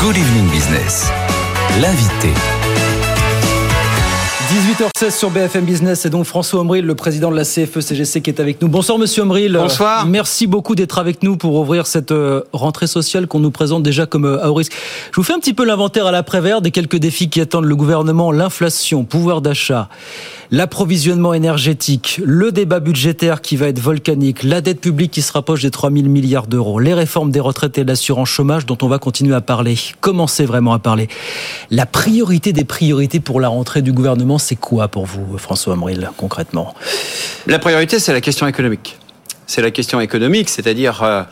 Good Evening Business. L'invité. 18h16 sur BFM Business et donc François Omril, le président de la CFE-CGC qui est avec nous. Bonsoir Monsieur Omril. Bonsoir. Merci beaucoup d'être avec nous pour ouvrir cette euh, rentrée sociale qu'on nous présente déjà comme euh, à haut risque. Je vous fais un petit peu l'inventaire à l'après-vert des quelques défis qui attendent le gouvernement, l'inflation, pouvoir d'achat, l'approvisionnement énergétique, le débat budgétaire qui va être volcanique, la dette publique qui se rapproche des 3 000 milliards d'euros, les réformes des retraites et de l'assurance chômage dont on va continuer à parler, commencer vraiment à parler. La priorité des priorités pour la rentrée du gouvernement, c'est quoi pour vous, François Amril, concrètement? La priorité, c'est la question économique. C'est la question économique, c'est-à-dire euh,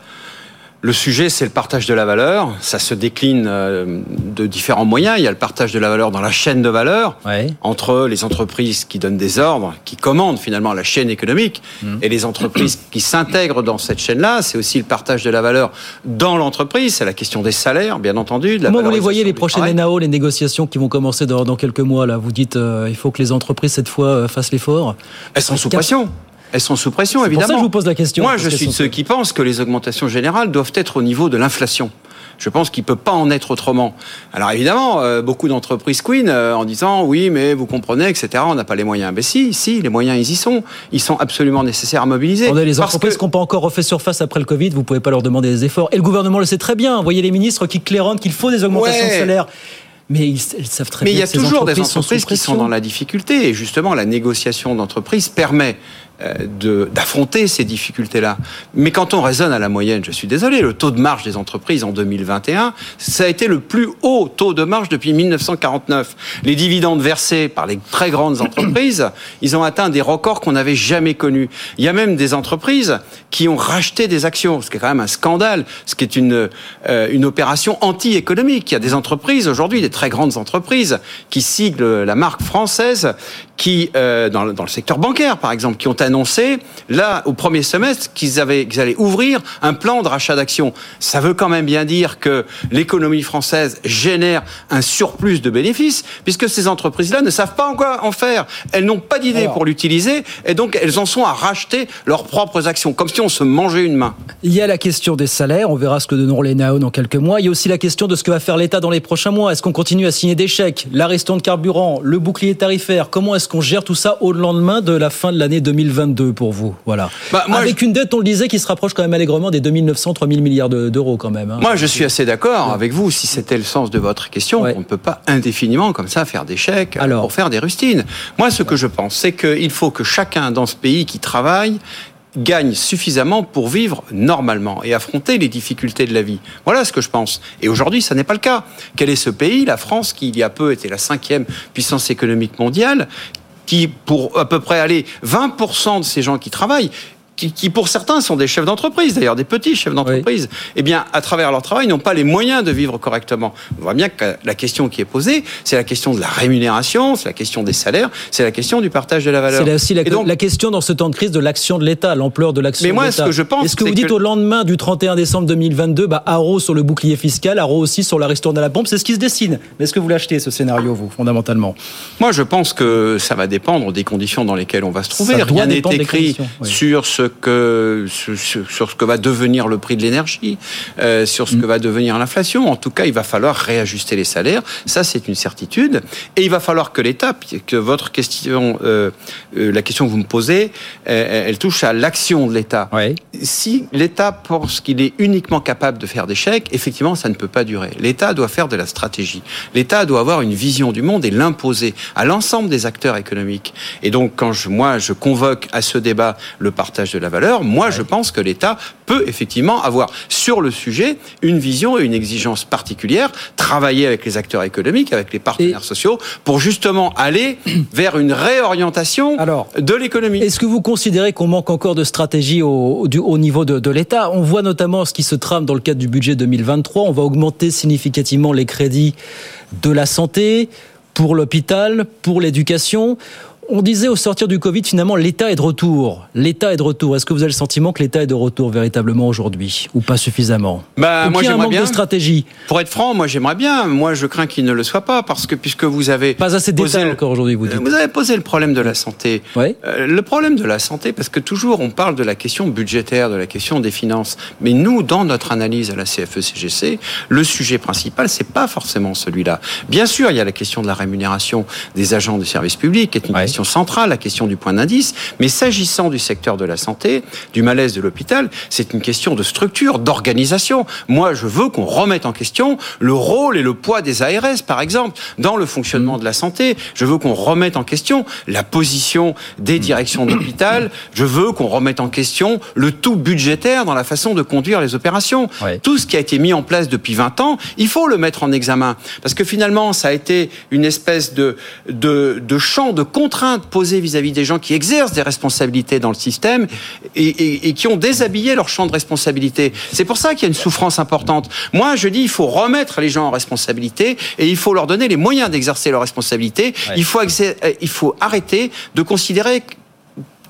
le sujet, c'est le partage de la valeur. Ça se décline euh, de différents moyens. Il y a le partage de la valeur dans la chaîne de valeur Ouais. entre les entreprises qui donnent des ordres, qui commandent finalement la chaîne économique, Mmh. et les entreprises qui s'intègrent dans cette chaîne-là. C'est aussi le partage de la valeur dans l'entreprise. C'est la question des salaires, bien entendu. De la Comment vous les voyez les prochaines. NAO, les négociations qui vont commencer dans, dans quelques mois là? Vous dites euh, il faut que les entreprises cette fois euh, fassent l'effort. Elles sont sous pression. Elles sont sous pression, C'est pour évidemment. ça que je vous pose la question. Moi, je suis de ceux qui pensent que les augmentations générales doivent être au niveau de l'inflation. Je pense qu'il peut pas en être autrement. Alors évidemment, euh, beaucoup d'entreprises queen euh, en disant oui, mais vous comprenez, etc. On n'a pas les moyens. Mais si, si, les moyens ils y sont. Ils sont absolument nécessaires à mobiliser. On a les entreprises que- qui n'ont pas encore refait surface après le Covid, vous pouvez pas leur demander des efforts. Et le gouvernement le sait très bien. Vous voyez les ministres qui claironnent qu'il faut des augmentations Ouais. de salaire. Mais ils, ils savent très Mais il bien y a que ces toujours des entreprises sont qui sont dans la difficulté. Et justement, la négociation d'entreprise permet d'affronter ces difficultés-là. Mais quand on raisonne à la moyenne, je suis désolé, le taux de marge des entreprises en 2021, ça a été le plus haut taux de marge depuis 1949. Les dividendes versés par les très grandes entreprises, ils ont atteint des records qu'on n'avait jamais connus. Il y a même des entreprises qui ont racheté des actions, ce qui est quand même un scandale, ce qui est une, euh, une opération anti-économique. Il y a des entreprises aujourd'hui, des très grandes entreprises, qui siglent la marque française, qui, euh, dans, le- secteur bancaire par exemple, qui ont annoncé, là, au premier semestre, qu'ils avaient, qu'ils allaient ouvrir un plan de rachat d'actions. Ça veut quand même bien dire que l'économie française génère un surplus de bénéfices, puisque ces entreprises-là ne savent pas en quoi en faire. Elles n'ont pas d'idée Alors. pour l'utiliser, et donc elles en sont à racheter leurs propres actions, comme si on se mangeait une main. Il y a la question des salaires, on verra ce que donneront les NAO dans quelques mois. Il y a aussi la question de ce que va faire l'État dans les prochains mois. Est-ce qu'on continue à signer des chèques, la reston de carburant, le bouclier tarifaire? Comment est-ce qu'on gère tout ça au lendemain de la fin de l'année 2022 pour vous Voilà. Bah, moi, Avec une dette, on le disait, qui se rapproche quand même allègrement des 2900, 3000 milliards de- d'euros quand même. hein. Moi, je suis assez d'accord avec vous, si c'était le sens de votre question. Ouais. On ne peut pas indéfiniment, comme ça, faire des chèques Alors. pour faire des rustines. Moi, ce que je pense, c'est qu'il faut que chacun dans ce pays qui travaille gagne suffisamment pour vivre normalement et affronter les difficultés de la vie. Voilà ce que je pense. Et aujourd'hui, ça n'est pas le cas. Quel est ce pays, la France, qui il y a peu était la cinquième puissance économique mondiale, qui, pour à peu près aller 20% de ces gens qui travaillent, qui, qui, pour certains sont des chefs d'entreprise, d'ailleurs des petits chefs d'entreprise, eh bien, à travers leur travail, n'ont pas les moyens de vivre correctement. On voit bien que la question qui est posée, c'est la question de la rémunération, c'est la question des salaires, c'est la question du partage de la valeur. C'est aussi la, donc, la question dans ce temps de crise de l'action de l'État, l'ampleur de l'action Mais de moi, l'État. ce que je pense, Est-ce que vous dites que- au lendemain du 31 décembre 2022, bah, haro sur le bouclier fiscal, haro aussi sur la ristourne à la pompe, c'est ce qui se dessine. Mais est-ce que vous l'achetez, ce scénario, vous, fondamentalement? Moi, je pense que ça va dépendre des conditions dans lesquelles on va se trouver. Ça Rien n'est écrit oui. sur ce que sur, ce que va devenir le prix de l'énergie, euh, sur ce que va devenir l'inflation. En tout cas, il va falloir réajuster les salaires. Ça, c'est une certitude. Et il va falloir que l'État, que votre question, euh, euh, la question que vous me posez, euh, elle touche à l'action de l'État. Oui. Si l'État pense qu'il est uniquement capable de faire des chèques, effectivement, ça ne peut pas durer. L'État doit faire de la stratégie. L'État doit avoir une vision du monde et l'imposer à l'ensemble des acteurs économiques. Et donc, quand je, moi, je convoque à ce débat le partage de la valeur, moi, je pense que l'État peut effectivement avoir sur le sujet une vision et une exigence particulière, travailler avec les acteurs économiques, avec les partenaires Et- sociaux, pour justement aller vers une réorientation Alors, de l'économie. Est-ce que vous considérez qu'on manque encore de stratégie au, du- au niveau de, de l'État? On voit notamment ce qui se trame dans le cadre du budget 2023. On va augmenter significativement les crédits de la santé, pour l'hôpital, pour l'éducation. On disait au sortir du Covid, finalement, l'État est de retour. L'État est de retour. Est-ce que vous avez le sentiment que l'État est de retour véritablement aujourd'hui ou pas suffisamment bah, ou moi, un manque bien. de stratégie Pour être franc, moi j'aimerais bien. Moi je crains qu'il ne le soit pas parce que puisque vous avez Pas assez le- encore aujourd'hui, vous dites. Vous avez posé le problème de la santé. Euh, le problème de la santé, parce que toujours on parle de la question budgétaire, de la question des finances, mais nous, dans notre analyse à la E CFE-CGC, le sujet principal, c'est pas forcément celui-là. Bien sûr, il y a la question de la rémunération des agents du service public, qui est une question centrale, la question du point d'indice, mais s'agissant du secteur de la santé, du malaise de l'hôpital, c'est une question de structure, d'organisation. Moi, je veux qu'on remette en question le rôle et le poids des ARS, par exemple, dans le fonctionnement de la santé. Je veux qu'on remette en question la position des directions d'hôpital. Je veux qu'on remette en question le tout budgétaire dans la façon de conduire les opérations. Tout ce qui a été mis en place depuis 20 ans, il faut le mettre en examen. Parce que finalement, ça a été une espèce de, de, de champ de contraintes posées vis-à-vis des gens qui exercent des responsabilités dans le système et, et- et qui ont déshabillé leur champ de responsabilité. C'est pour ça qu'il y a une souffrance importante. Moi, je dis, il faut remettre les gens en responsabilité et il faut leur donner les moyens d'exercer leurs responsabilités. Ouais. Il, faut exer- euh, il faut arrêter de considérer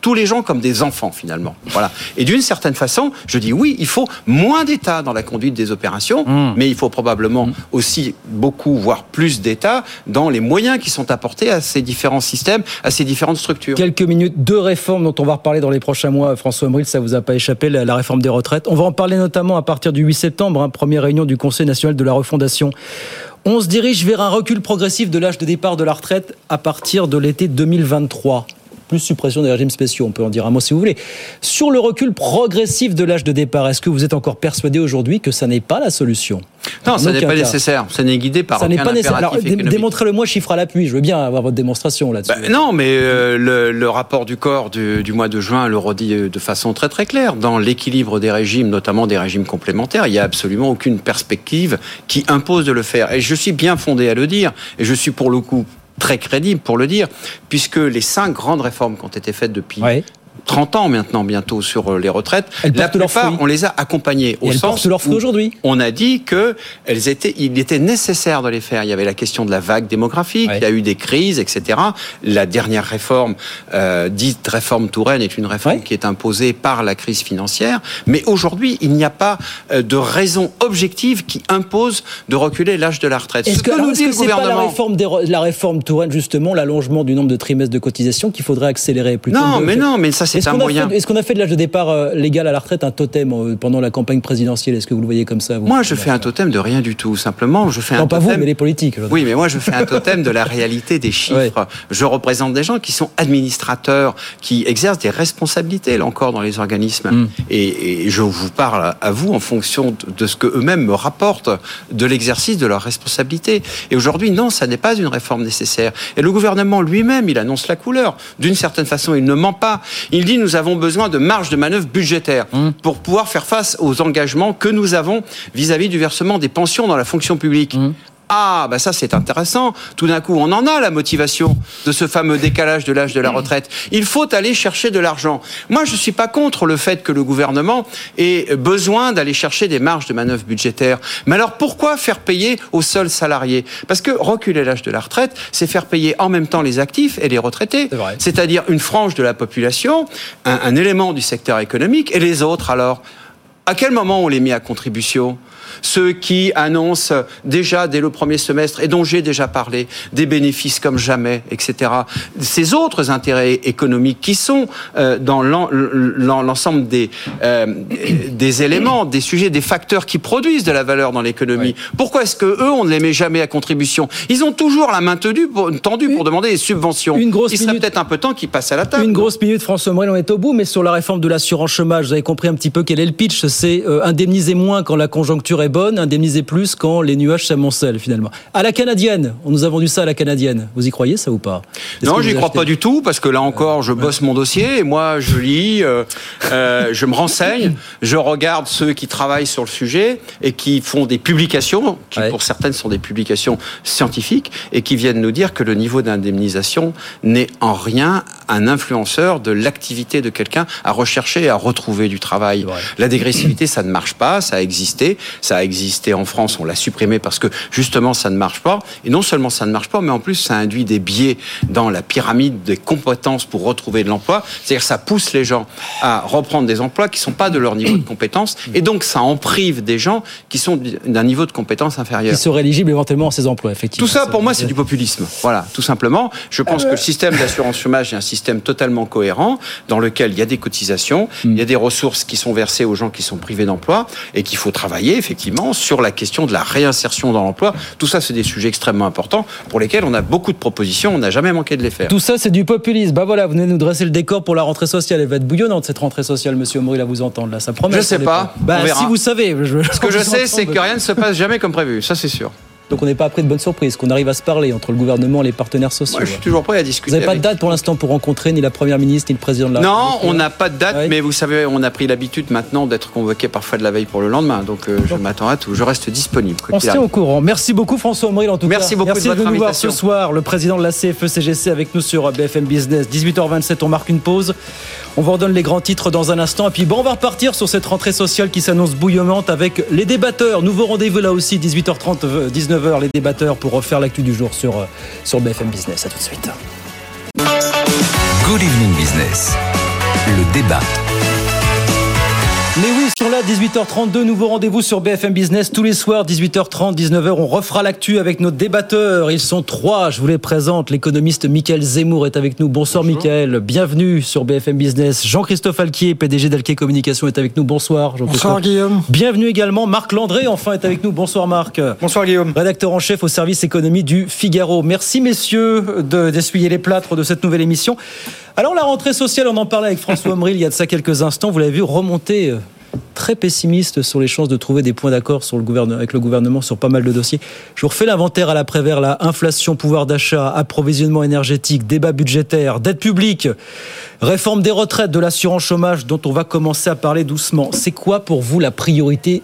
tous les gens comme des enfants finalement. Voilà. Et d'une certaine façon, je dis oui, il faut moins d'État dans la conduite des opérations, Mmh. mais il faut probablement aussi beaucoup, voire plus d'État dans les moyens qui sont apportés à ces différents systèmes, à ces différentes structures. Quelques minutes, deux réformes dont on va reparler dans les prochains mois. François Omril, ça vous a pas échappé, la, la réforme des retraites. On va en parler notamment à partir du 8 septembre, hein, première réunion du Conseil national de la refondation. On se dirige vers un recul progressif de l'âge de départ de la retraite à partir de l'été 2023. Plus suppression des régimes spéciaux, on peut en dire un mot si vous voulez. Sur le recul progressif de l'âge de départ, est-ce que vous êtes encore persuadé aujourd'hui que ça n'est pas la solution? Non, ça n'est pas nécessaire. Ça n'est guidé par Ça aucun pas. Alors, impératif économique. démontrez-le-moi chiffre à l'appui. Je veux bien avoir votre démonstration là-dessus. Bah, non, mais euh, le, le rapport du corps du, du mois de juin le redit euh, de façon très très claire. Dans l'équilibre des régimes, notamment des régimes complémentaires, il n'y a absolument aucune perspective qui impose de le faire. Et je suis bien fondé à le dire, et je suis pour le coup très crédible pour le dire, puisque les cinq grandes réformes qui ont été faites depuis. 30 ans maintenant bientôt sur euh, les retraites, Elles la plupart, on les a accompagnées au elles sens où aujourd'hui. on a dit que elles étaient, il était nécessaire de les faire. Il y avait la question de la vague démographique, Ouais. il y a eu des crises, etc. La dernière réforme, euh, dite réforme Touraine, est une réforme Ouais. qui est imposée par la crise financière. Mais aujourd'hui, il n'y a pas euh, de raison objective qui impose de reculer l'âge de la retraite. Est-ce Ce que que nous dit que le c'est pas la gouvernement. réforme, des re- la réforme Touraine, justement, l'allongement du nombre de trimestres de cotisation qu'il faudrait accélérer plutôt Non, de- mais non, mais ça c'est Est-ce un qu'on a moyen. fait- Est-ce qu'on a fait de l'âge de départ euh, légal à la retraite un totem euh, pendant la campagne présidentielle? Est-ce que vous le voyez comme ça vous? Moi, je fais un totem de rien du tout. Simplement, je fais Non, un pas totem. vous, mais les politiques. Oui, mais moi, je fais un totem de la réalité des chiffres. Je représente des gens qui sont administrateurs, qui exercent des responsabilités, là encore, dans les organismes. Mm. Et, et je vous parle à vous en fonction de, de ce que eux-mêmes me rapportent de l'exercice de leurs responsabilités. Et aujourd'hui, non, ça n'est pas une réforme nécessaire. Et le gouvernement lui-même, il annonce la couleur. D'une certaine façon, il ne ment pas. Il dit nous avons besoin de marge de manœuvre budgétaire Mm. pour pouvoir faire face aux engagements que nous avons vis-à-vis du versement des pensions dans la fonction publique. Mm. Ah, bah ça c'est intéressant. Tout d'un coup, on en a la motivation de ce fameux décalage de l'âge de la retraite. Il faut aller chercher de l'argent. Moi, je suis pas contre le fait que le gouvernement ait besoin d'aller chercher des marges de manœuvre budgétaires. Mais alors pourquoi faire payer aux seuls salariés? Parce que reculer l'âge de la retraite, c'est faire payer en même temps les actifs et les retraités. C'est vrai. C'est-à-dire une frange de la population, un, un élément du secteur économique et les autres alors? À quel moment on les met à contribution? Ceux qui annoncent déjà dès le premier semestre, et dont j'ai déjà parlé, des bénéfices comme jamais, etc. Ces autres intérêts économiques qui sont euh, dans l'en- l'en- l'ensemble des, euh, des éléments, des sujets, des facteurs qui produisent de la valeur dans l'économie. Pourquoi est-ce que eux on ne les met jamais à contribution? Ils ont toujours la main tendue pour, tendue pour demander des subventions. une grosse Il serait minute. peut-être un peu temps qu'ils passent à la table. Une grosse minute, François Morel, on est au bout, mais sur la réforme de l'assurance chômage, vous avez compris un petit peu quel est le pitch. C'est euh, indemniser moins quand la conjoncture est bonne, indemniser plus quand les nuages s'amoncellent finalement. À la canadienne, on nous a vendu ça à la canadienne. Vous y croyez ça ou pas? Non, j'y crois pas du tout parce que là encore, je bosse mon dossier et moi, je lis, euh, euh, je me renseigne, je regarde ceux qui travaillent sur le sujet et qui font des publications, qui Ouais. pour certaines sont des publications scientifiques et qui viennent nous dire que le niveau d'indemnisation n'est en rien un influenceur de l'activité de quelqu'un à rechercher et à retrouver du travail. La ça ne marche pas, ça a existé, Ça a existé en France, on l'a supprimé parce que justement ça ne marche pas. Et non seulement ça ne marche pas, mais en plus ça induit des biais dans la pyramide des compétences pour retrouver de l'emploi. C'est-à-dire ça pousse les gens à reprendre des emplois qui sont pas de leur niveau de compétence, et donc ça en prive des gens qui sont d'un niveau de compétence inférieur. Qui seraient éligibles éventuellement à ces emplois, effectivement. Tout ça, pour moi, c'est du populisme. Voilà, tout simplement. Je pense que le système d'assurance chômage est un système totalement cohérent, dans lequel il y a des cotisations, il y a des ressources qui sont versées aux gens qui sont privés d'emploi, et qu'il faut travailler, effectivement, sur la question de la réinsertion dans l'emploi. Tout ça, c'est des sujets extrêmement importants pour lesquels on a beaucoup de propositions, on n'a jamais manqué de les faire. Tout ça, c'est du populisme. Bah voilà, vous venez nous dresser le décor pour la rentrée sociale. Elle va être bouillonnante, cette rentrée sociale, monsieur Omri, à vous entendre. Là, ça promet. Je sais pas. Bah, si vous savez. Je... Ce que je sais, c'est que rien ne se passe jamais comme prévu. Ça, c'est sûr. Donc on n'est pas après de bonnes surprises, qu'on arrive à se parler entre le gouvernement et les partenaires sociaux. Moi, je suis toujours prêt à discuter. Vous n'avez pas de date pour l'instant pour rencontrer ni la Première ministre ni le Président de la République Non, on n'a pas de date, mais vous savez, on a pris l'habitude maintenant d'être convoqué parfois de la veille pour le lendemain. Donc euh, je m'attends à tout, je reste disponible. On se tient au courant. Merci beaucoup François Omril en tout Merci cas. Beaucoup Merci de, votre nous voir ce soir. Le président de la CFE-CGC avec nous sur BFM Business. 18h27, on marque une pause. On vous redonne les grands titres dans un instant. Et puis bon, on va repartir sur cette rentrée sociale qui s'annonce bouillonnante avec les débatteurs. Nouveau rendez-vous là aussi, 18h30, 19h, les débatteurs pour refaire l'actu du jour sur, sur BFM Business. À tout de suite. Good Evening Business. Le débat. Sur la 18h32, nouveau rendez-vous sur BFM Business tous les soirs, 18h30, 19h. On refera l'actu avec nos débatteurs. Ils sont trois. Je vous les présente. L'économiste Michael Zemmour est avec nous. Bonsoir, Bonjour. Michael. Bienvenue sur BFM Business. Jean-Christophe Alquier, PDG d'Alquier Communication, est avec nous. Bonsoir, Jean-Christophe. Bonsoir, Guillaume. Bienvenue également. Marc Landré, enfin, est avec nous. Bonsoir, Marc. Bonsoir, Guillaume. Rédacteur en chef au service économie du Figaro. Merci, messieurs, d'essuyer les plâtres de cette nouvelle émission. Alors, la rentrée sociale, on en parlait avec François Omril il y a de ça quelques instants. Vous l'avez vu remonter très pessimiste sur les chances de trouver des points d'accord sur le gouvernement, avec le gouvernement sur pas mal de dossiers. Je vous refais l'inventaire à l'après-vert, là. Inflation, pouvoir d'achat, approvisionnement énergétique, débat budgétaire, dette publique, réforme des retraites, de l'assurance chômage, dont on va commencer à parler doucement. C'est quoi pour vous la priorité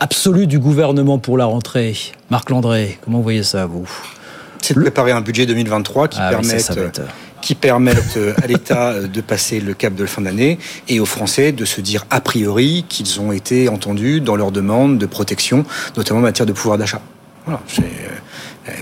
absolue du gouvernement pour la rentrée? Marc Landré, comment vous voyez ça, vous? C'est de préparer un budget 2023 qui ah, permette... Oui, ça, ça qui permettent à l'État de passer le cap de la fin d'année et aux Français de se dire a priori qu'ils ont été entendus dans leurs demandes de protection, notamment en matière de pouvoir d'achat. Voilà,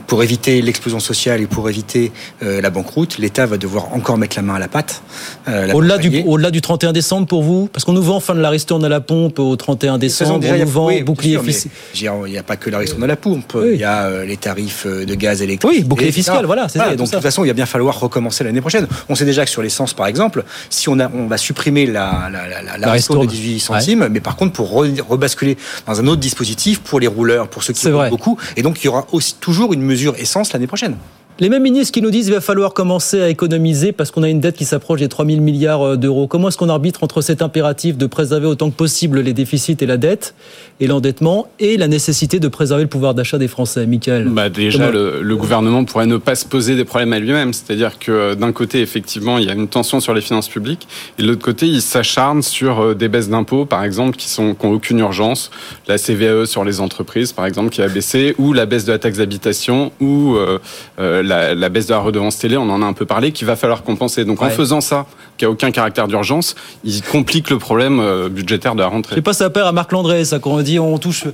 pour éviter l'explosion sociale et pour éviter euh, la banqueroute, l'État va devoir encore mettre la main à la pâte. Euh, Au-delà du, au du 31 décembre pour vous Parce qu'on nous vend fin de la ristourne à la pompe au 31 décembre, on nous vend oui, bouclier fiscal. Il n'y a pas que la ristourne à la pompe, oui. il y a euh, les tarifs de gaz électrique. Oui, bouclier fiscal, voilà. voilà ça, donc de toute façon, il va bien falloir recommencer l'année prochaine. On sait déjà que sur l'essence, par exemple, si on, a, on va supprimer la, la, la, de 18 centimes, ouais. mais par contre, pour re, rebasculer dans un autre dispositif pour les rouleurs, pour ceux qui roulent beaucoup, et donc il y aura aussi toujours une mesure essence l'année prochaine. Les mêmes ministres qui nous disent qu'il va falloir commencer à économiser parce qu'on a une dette qui s'approche des 3 000 milliards d'euros. Comment est-ce qu'on arbitre entre cet impératif de préserver autant que possible les déficits et la dette et l'endettement et la nécessité de préserver le pouvoir d'achat des Français, Michael? Bah Déjà, le, le, gouvernement pourrait ne pas se poser des problèmes à lui-même. C'est-à-dire que d'un côté, effectivement, il y a une tension sur les finances publiques et de l'autre côté, il s'acharne sur des baisses d'impôts, par exemple, qui sont qui n'ont aucune urgence. La CVAE sur les entreprises, par exemple, qui a baissé, ou la baisse de la taxe d'habitation, ou euh, euh, la, la, baisse de la redevance télé, on en a un peu parlé, qu'il va falloir compenser. Donc ouais. en faisant ça, qui n'a aucun caractère d'urgence, il complique le problème euh, budgétaire de la rentrée. Je sais pas, ça perd à Marc Landré, ça, quand on dit on touche.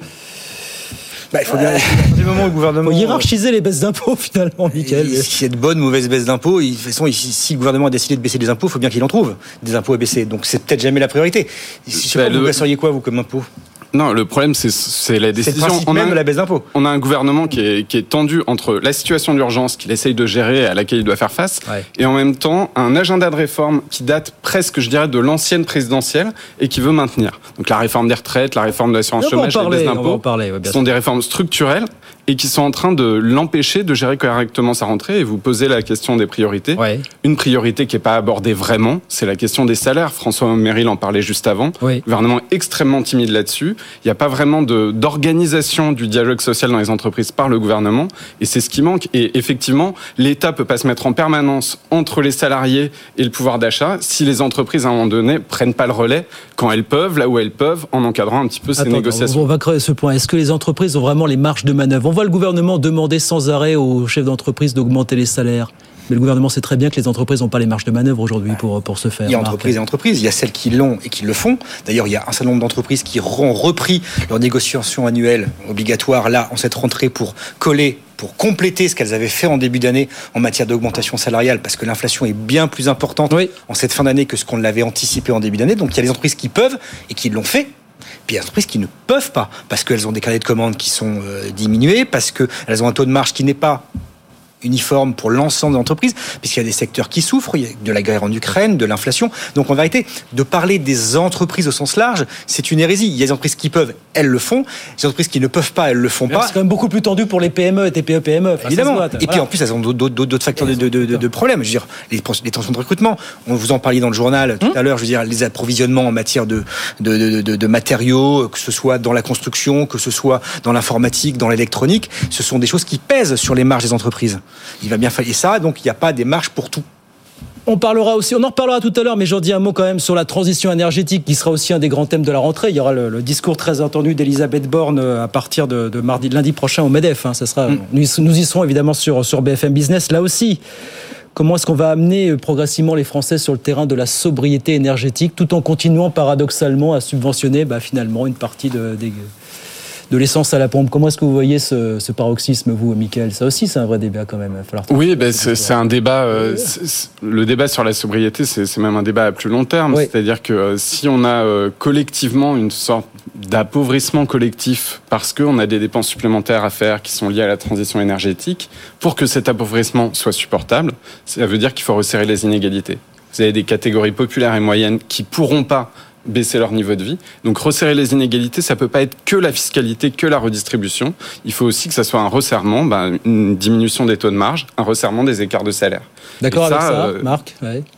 Bah, il faut bien, du moment où le gouvernement. Faut hiérarchiser les baisses d'impôts, finalement, Michael. S'il y a de bonnes ou mauvaises baisses d'impôts, de toute façon, si le gouvernement a décidé de baisser les impôts, il faut bien qu'il en trouve des impôts à baisser. Donc c'est peut-être jamais la priorité. Je sais bah, pas, le... vous baisseriez quoi, vous, comme impôt? Non, le problème, c'est la décision. C'est on a, de la baisse d'impôts. On a un gouvernement qui est, qui est tendu entre la situation d'urgence qu'il essaye de gérer, à laquelle il doit faire face, ouais. et en même temps un agenda de réforme qui date presque, je dirais, de l'ancienne présidentielle et qui veut maintenir. Donc la réforme des retraites, la réforme de l'assurance chômage, la baisse d'impôts, ouais, sont des réformes structurelles et qui sont en train de l'empêcher de gérer correctement sa rentrée. Et vous posez la question des priorités. Ouais. Une priorité qui n'est pas abordée vraiment, c'est la question des salaires. François Méril en parlait juste avant. Le gouvernement est extrêmement timide là-dessus. Il n'y a pas vraiment d'organisation du dialogue social dans les entreprises par le gouvernement. Et c'est ce qui manque. Et effectivement, l'État peut pas se mettre en permanence entre les salariés et le pouvoir d'achat si les entreprises, à un moment donné, prennent pas le relais quand elles peuvent, là où elles peuvent, en encadrant un petit peu ces Attends, négociations. On va créer ce point. Est-ce que les entreprises ont vraiment les marges de manœuvre voit le gouvernement demander sans arrêt aux chefs d'entreprise d'augmenter les salaires. Mais le gouvernement sait très bien que les entreprises n'ont pas les marges de manœuvre aujourd'hui pour, pour se faire. Il y a entreprises et entreprises. Il y a celles qui l'ont et qui le font. D'ailleurs, il y a un certain nombre d'entreprises qui ont repris leur négociation annuelle obligatoire là en cette rentrée pour coller pour compléter ce qu'elles avaient fait en début d'année en matière d'augmentation salariale, parce que l'inflation est bien plus importante en cette fin d'année que ce qu'on l'avait anticipé en début d'année. Donc il y a des entreprises qui peuvent et qui l'ont fait. Il y a des entreprises qui ne peuvent pas, parce qu'elles ont des carnets de commandes qui sont euh, diminués, parce qu'elles ont un taux de marge qui n'est pas uniforme pour l'ensemble des entreprises, puisqu'il y a des secteurs qui souffrent, il y a de la guerre en Ukraine, de l'inflation. Donc en vérité, de parler des entreprises au sens large, c'est une hérésie. Il y a des entreprises qui peuvent, elles le font. Des entreprises qui ne peuvent pas, elles le font pas. C'est quand même beaucoup plus tendu pour les PME et TPE PME. Évidemment. et puis en plus, elles ont d'autres facteurs de, de, de, problèmes. Je veux dire, les, tensions de recrutement. On vous en parlait dans le journal tout hum. à l'heure. Je veux dire, les approvisionnements en matière de, de, matériaux, que ce soit dans la construction, que ce soit dans l'informatique, dans l'électronique, ce sont des choses qui pèsent sur les marges des entreprises. Il va bien falloir ça, donc il n'y a pas des marges pour tout. On parlera aussi, on en reparlera tout à l'heure, mais j'en dis un mot quand même sur la transition énergétique, qui sera aussi un des grands thèmes de la rentrée. Il y aura le, discours très entendu d'Elisabeth Borne euh, à partir de, mardi, lundi prochain au Medef. Hein. ça sera, mm. nous, y serons évidemment sur, sur BFM Business. Là aussi, comment est-ce qu'on va amener euh, progressivement les Français sur le terrain de la sobriété énergétique, tout en continuant paradoxalement à subventionner bah, finalement une partie de, des de l'essence à la pompe. Comment est-ce que vous voyez ce, paroxysme, vous, Michael? Ça aussi, c'est un vrai débat quand même. oui, ben, c'est un débat. Euh, le débat sur la sobriété, c'est même un débat à plus long terme. C'est-à-dire que euh, si on a euh, collectivement une sorte d'appauvrissement collectif parce qu'on a des dépenses supplémentaires à faire qui sont liées à la transition énergétique, pour que cet appauvrissement soit supportable, ça veut dire qu'il faut resserrer les inégalités. Vous avez des catégories populaires et moyennes qui pourront pas baisser leur niveau de vie. Donc resserrer les inégalités, ça peut pas être que la fiscalité, que la redistribution. Il faut aussi que ça soit un resserrement, ben, une diminution des taux de marge, un resserrement des écarts de salaire. D'accord avec ça, euh, Marc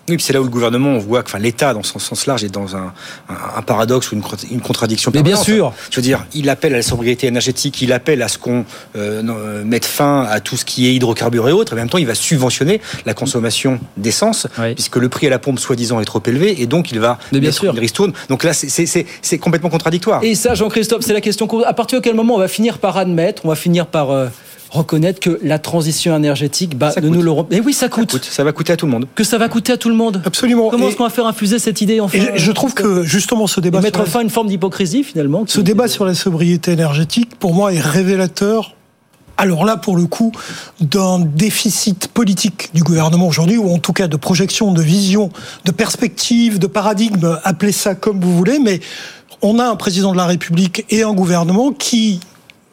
Oui, c'est là où le gouvernement, on voit que enfin, l'État, dans son sens large, est dans un, un, paradoxe ou une, une contradiction Mais bien sûr Je veux dire, il appelle à la sobriété énergétique, il appelle à ce qu'on euh, euh, mette fin à tout ce qui est hydrocarbures et autres, et en même temps, il va subventionner la consommation d'essence, puisque le prix à la pompe, soi-disant, est trop élevé, et donc il va Mais bien sûr. une ristourne. Donc là, c'est complètement contradictoire. Et ça, Jean-Christophe, c'est la question. À partir de quel moment on va finir par admettre, on va finir par reconnaître que la transition énergétique, bah, nous le. Mais oui, ça coûte. ça va coûter à tout le monde. Que ça va coûter à tout le monde. Absolument. Comment est-ce qu'on va faire infuser cette idée enfin et Je trouve que justement ce débat. mettre fin à une forme d'hypocrisie finalement. Ce débat sur la sobriété énergétique, pour moi, est révélateur alors là, pour le coup, d'un déficit politique du gouvernement aujourd'hui, ou en tout cas de projection, de vision, de perspective, de paradigme, appelez ça comme vous voulez, mais on a un président de la République et un gouvernement qui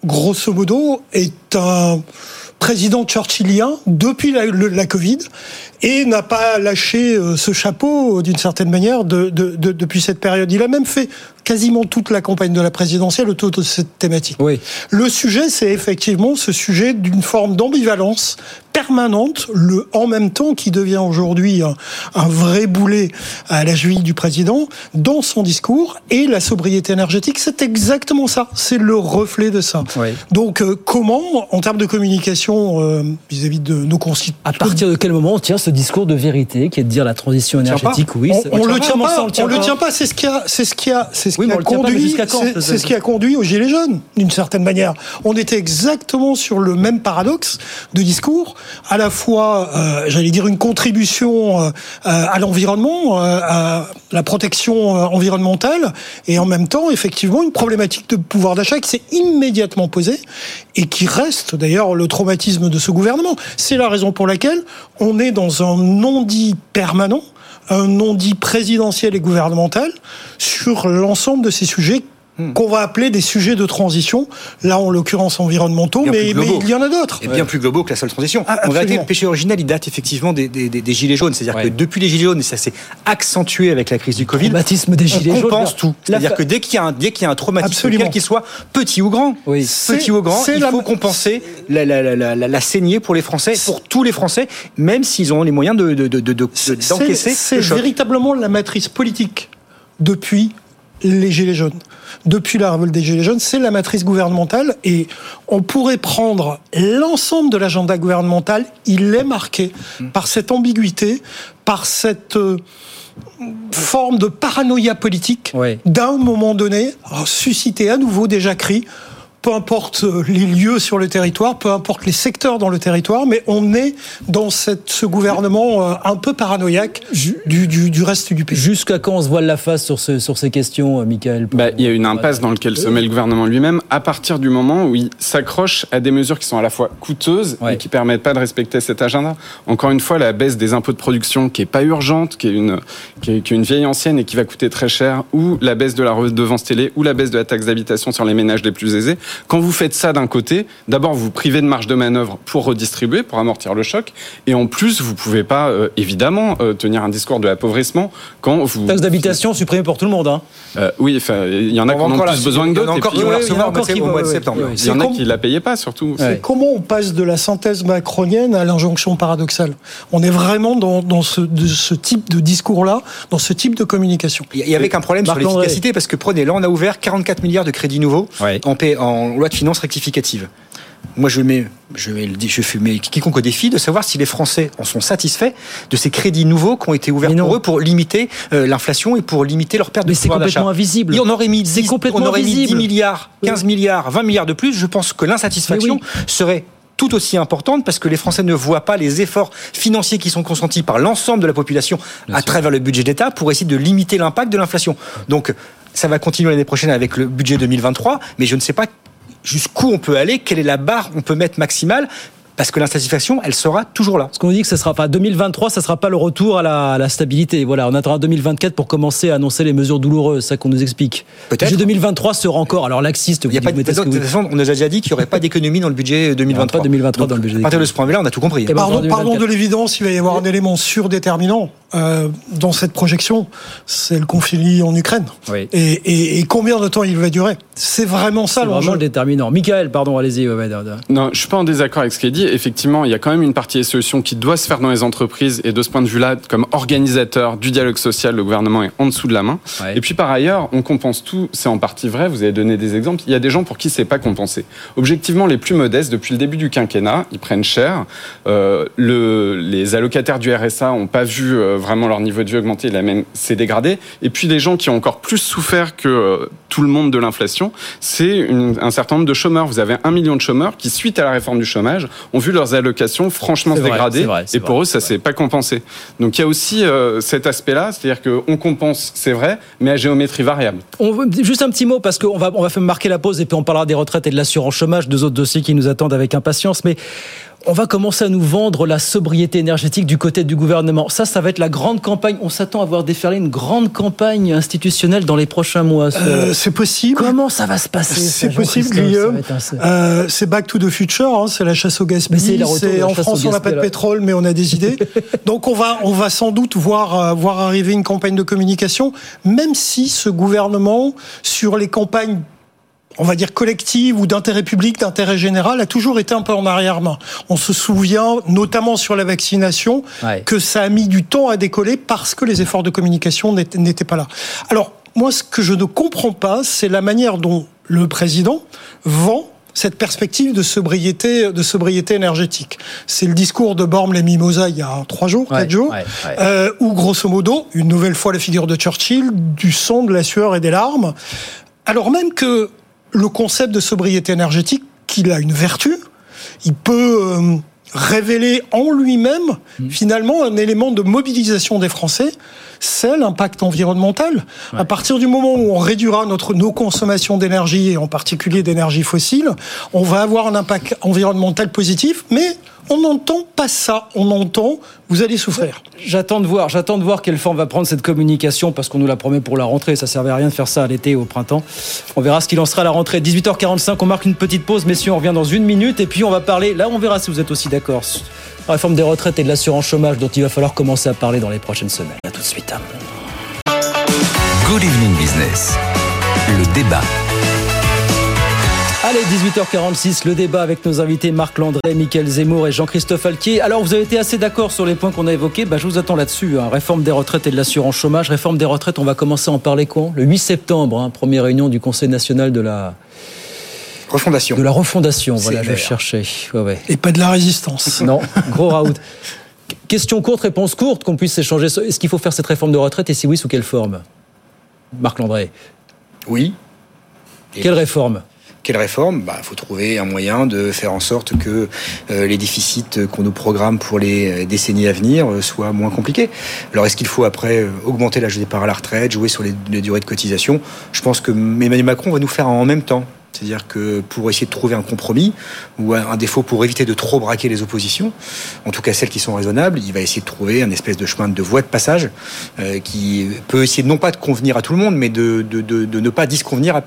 grosso modo, est un président churchillien depuis la, Covid et n'a pas lâché euh, ce chapeau d'une certaine manière de, de, de, depuis cette période. Il a même fait quasiment toute la campagne de la présidentielle autour de cette thématique. Oui. Le sujet, c'est effectivement ce sujet d'une forme d'ambivalence permanente, le en même temps qui devient aujourd'hui un, un, vrai boulet à la juillet du président dans son discours et la sobriété énergétique, c'est exactement ça, c'est le reflet de ça. Oui. Donc euh, comment, en termes de communication euh, vis-à-vis de nos concitoyens, à partir de quel moment on tient ce discours de vérité qui est de dire la transition énergétique Oui, on, on, le tient pas, on le tient pas, c'est ce qui a, c'est ce qui a, c'est ce qui a conduit, c'est ce qui a conduit aux gilets jaunes d'une certaine manière. On était exactement sur le même paradoxe de discours à la fois, euh, j'allais dire, une contribution euh, à l'environnement, euh, à la protection environnementale, et en même temps, effectivement, une problématique de pouvoir d'achat qui s'est immédiatement posée et qui reste d'ailleurs le traumatisme de ce gouvernement. C'est la raison pour laquelle on est dans un non-dit permanent un non-dit présidentiel et gouvernemental sur l'ensemble de ces sujets Hmm. qu'on va appeler des sujets de transition, là en l'occurrence environnementaux, mais, il y en a d'autres. Et bien plus globaux que la seule transition. Ah, en réalité, le péché original, il date effectivement des, gilets jaunes. C'est-à-dire que depuis les gilets jaunes, et ça s'est accentué avec la crise du Covid, traumatisme des gilets on compense tout. C'est-à-dire que dès qu'il y a un, dès qu'il y a un traumatisme, quel qu'il soit, petit ou grand, petit ou grand, il faut compenser la, la, la, la, saignée pour les Français, pour tous les Français, même s'ils ont les moyens de, d'encaisser. C'est véritablement la matrice politique depuis les Gilets jaunes. Depuis la révolte des Gilets jaunes, c'est la matrice gouvernementale et on pourrait prendre l'ensemble de l'agenda gouvernemental, il est marqué par cette ambiguïté, par cette euh, forme de paranoïa politique d'un moment donné, suscité à nouveau déjà cri peu importe les lieux sur le territoire, peu importe les secteurs dans le territoire, mais on est dans cette, ce gouvernement euh, un peu paranoïaque du, du, du reste du pays. Jusqu'à quand on se voile la face sur, ce, sur ces questions, euh, Michael? Bah, Il y a une impasse dans laquelle se met le gouvernement lui-même à partir du moment où il s'accroche à des mesures qui sont à la fois coûteuses et qui permettent pas de respecter cet agenda. Encore une fois, la baisse des impôts de production qui est pas urgente, qui est une, qui est, qui est une vieille ancienne et qui va coûter très cher, ou la baisse de la redevance télé, ou la baisse de la taxe d'habitation sur les ménages les plus aisés. Quand vous faites ça d'un côté, d'abord vous, vous privez de marge de manœuvre pour redistribuer, pour amortir le choc, et en plus vous pouvez pas euh, évidemment euh, tenir un discours de l'appauvrissement quand vous taxe d'habitation supprimée pour tout le monde. Hein. Euh, oui, il y en a qui en ont plus besoin que d'autres. Il y en a encore qui au mois de septembre. Il y en a qui la payaient pas surtout. Comment on passe de la synthèse macronienne à l'injonction paradoxale? On est vraiment dans, dans ce, de, ce type de discours-là, dans ce type de communication. Il y avait un problème sur l'efficacité parce que prenez, là on a ouvert 44 milliards de crédits nouveaux en, paix, en loi de finances rectificative. Moi, je mets, je je fais quiconque au défi de savoir si les Français en sont satisfaits de ces crédits nouveaux qui ont été ouverts pour eux pour limiter euh, l'inflation et pour limiter leur perte Mais de pouvoir d'achat. c'est complètement invisible. Et on aurait mis 10, complètement on aurait mis 10 invisible. milliards, 15 milliards, 20 milliards de plus. Je pense que l'insatisfaction serait tout aussi importante parce que les Français ne voient pas les efforts financiers qui sont consentis par l'ensemble de la population à travers le budget d'État pour essayer de limiter l'impact de l'inflation. Donc, ça va continuer l'année prochaine avec le budget 2023, mais je ne sais pas jusqu'où on peut aller, quelle est la barre on peut mettre maximale parce que l'insatisfaction, elle sera toujours là. Ce qu'on dit que ce sera pas 2023, ça sera pas le retour à la, à la stabilité. Voilà, on attendra 2024 pour commencer à annoncer les mesures douloureuses, ça qu'on nous explique. Peut-être. Le 2023 sera encore alors laxiste. Il y a pas de, de toute façon, on nous a déjà dit qu'il n'y aurait pas d'économie dans le budget 2023. Pas 2023 dans le budget. À partir de ce point-là, on a tout compris. Et Pardon, pardon de l'évidence, il va y avoir un élément surdéterminant euh, dans cette projection, c'est le conflit en Ukraine. Oui. Et, et, et, combien de temps il va durer? C'est vraiment ça C'est vraiment le déterminant. Michael, pardon, allez-y. Non, je suis pas en désaccord avec ce qui est dit. Effectivement, il y a quand même une partie des solutions qui doit se faire dans les entreprises et de ce point de vue-là, comme organisateur du dialogue social, le gouvernement est en dessous de la main. Ouais. Et puis par ailleurs, on compense tout. C'est en partie vrai. Vous avez donné des exemples. Il y a des gens pour qui c'est pas compensé. Objectivement, les plus modestes, depuis le début du quinquennat, ils prennent cher. Euh, le, les allocataires du RSA ont pas vu euh, vraiment leur niveau de vie augmenter, il a même s'est dégradé. Et puis les gens qui ont encore plus souffert que euh, tout le monde de l'inflation, c'est un certain nombre de chômeurs. Vous avez un million de chômeurs qui, suite à la réforme du chômage, ont vu leurs allocations franchement se dégrader. Vrai, et pour vrai, eux, ça s'est pas compensé. Donc il y a aussi euh, cet aspect-là, c'est-à-dire qu'on compense, c'est vrai, mais à géométrie variable. On juste un petit mot parce qu'on va on va faire marquer la pause et puis on parlera des retraites et de l'assurance chômage, deux autres dossiers qui nous attendent avec impatience, mais on va commencer à nous vendre la sobriété énergétique du côté du gouvernement. Ça, ça va être la grande campagne. On s'attend à voir déferler une grande campagne institutionnelle dans les prochains mois. Euh, c'est possible. Comment ça va se passer C'est possible, Guillaume. Euh, c'est Back to the Future. Hein, c'est la chasse au gaspillage. C'est en France, on n'a pas de pétrole, mais on a des idées. Donc, on va, on va sans doute voir, euh, voir arriver une campagne de communication, même si ce gouvernement, sur les campagnes on va dire collective ou d'intérêt public, d'intérêt général, a toujours été un peu en arrière-main. On se souvient, notamment sur la vaccination, ouais. que ça a mis du temps à décoller parce que les efforts de communication n'étaient pas là. Alors, moi, ce que je ne comprends pas, c'est la manière dont le président vend cette perspective de sobriété, de sobriété énergétique. C'est le discours de Borm les Mimosas il y a trois jours, quatre jours, ouais, ouais. Euh, où grosso modo, une nouvelle fois la figure de Churchill, du sang, de la sueur et des larmes, alors même que le concept de sobriété énergétique, qu'il a une vertu, il peut euh, révéler en lui-même mmh. finalement un élément de mobilisation des Français, c'est l'impact environnemental. Ouais. À partir du moment où on réduira notre, nos consommations d'énergie, et en particulier d'énergie fossile, on va avoir un impact environnemental positif, mais on n'entend pas ça. On entend, vous allez souffrir. J'attends de voir, j'attends de voir quelle forme va prendre cette communication parce qu'on nous la promet pour la rentrée. Ça servait à rien de faire ça à l'été ou au printemps. On verra ce qu'il en sera à la rentrée. 18h45, on marque une petite pause, messieurs. On revient dans une minute et puis on va parler. Là, on verra si vous êtes aussi d'accord. La réforme des retraites et de l'assurance chômage dont il va falloir commencer à parler dans les prochaines semaines. À tout de suite. Good evening business. Le débat. Allez, 18h46, le débat avec nos invités Marc Landré, Mickaël Zemmour et Jean-Christophe Alquier. Alors, vous avez été assez d'accord sur les points qu'on a évoqués. Bah, je vous attends là-dessus. Hein. Réforme des retraites et de l'assurance chômage. Réforme des retraites, on va commencer à en parler quand? Le 8 septembre, hein, première réunion du Conseil national de la... Refondation. De la refondation, voilà, je cherchais. Ouais, ouais. Et pas de la résistance. Non, gros raout. Question courte, réponse courte, qu'on puisse échanger. Est-ce qu'il faut faire cette réforme de retraite et si oui, sous quelle forme? Marc Landré Oui. Et Quelle réforme? Quelle réforme? Il bah, faut trouver un moyen de faire en sorte que euh, les déficits qu'on nous programme pour les décennies à venir euh, soient moins compliqués. Alors est-ce qu'il faut après augmenter l'âge de départ à la retraite, jouer sur les, durées de cotisation? Je pense que Emmanuel Macron va nous faire en même temps. C'est-à-dire que pour essayer de trouver un compromis ou un défaut pour éviter de trop braquer les oppositions, en tout cas celles qui sont raisonnables, il va essayer de trouver un espèce de chemin de voie de passage euh, qui peut essayer non pas de convenir à tout le monde, mais de, de ne pas disconvenir à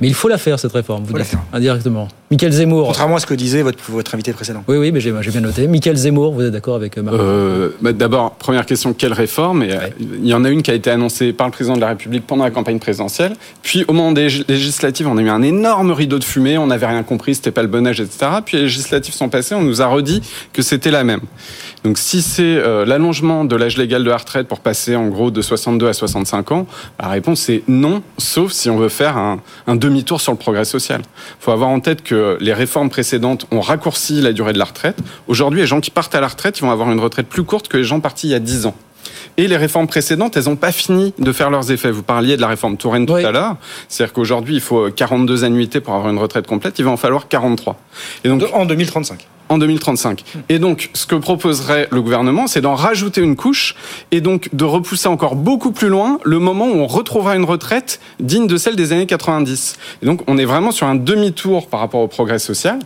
mais il faut la faire, cette réforme, vous dites, indirectement. Michael Zemmour. Contrairement à ce que disait votre, votre invité précédent. Oui, oui, mais j'ai bien noté. Michael Zemmour, vous êtes d'accord avec euh, Marc euh, bah, D'abord, première question, quelle réforme? Et, euh, Il y en a une qui a été annoncée par le président de la République pendant la campagne présidentielle. Puis, au moment des législatives, on a eu un énorme rideau de fumée, on n'avait rien compris, c'était pas le bon âge, etc. Puis les législatives sont passées, on nous a redit que c'était la même. Donc, si c'est euh, l'allongement de l'âge légal de la retraite pour passer en gros de 62 à 65 ans, la réponse est non, sauf si on veut faire un, un demi-tour sur le progrès social. Il faut avoir en tête que les réformes précédentes ont raccourci la durée de la retraite. Aujourd'hui, les gens qui partent à la retraite, ils vont avoir une retraite plus courte que les gens partis il y a 10 ans. Et les réformes précédentes, elles n'ont pas fini de faire leurs effets. Vous parliez de la réforme Touraine tout à l'heure. C'est-à-dire qu'aujourd'hui, il faut 42 annuités pour avoir une retraite complète. Il va en falloir 43. Et donc, en 2035 en 2035. Et donc, ce que proposerait le gouvernement, c'est d'en rajouter une couche et donc de repousser encore beaucoup plus loin le moment où on retrouvera une retraite digne de celle des années 90. Et donc, on est vraiment sur un demi-tour par rapport au progrès social.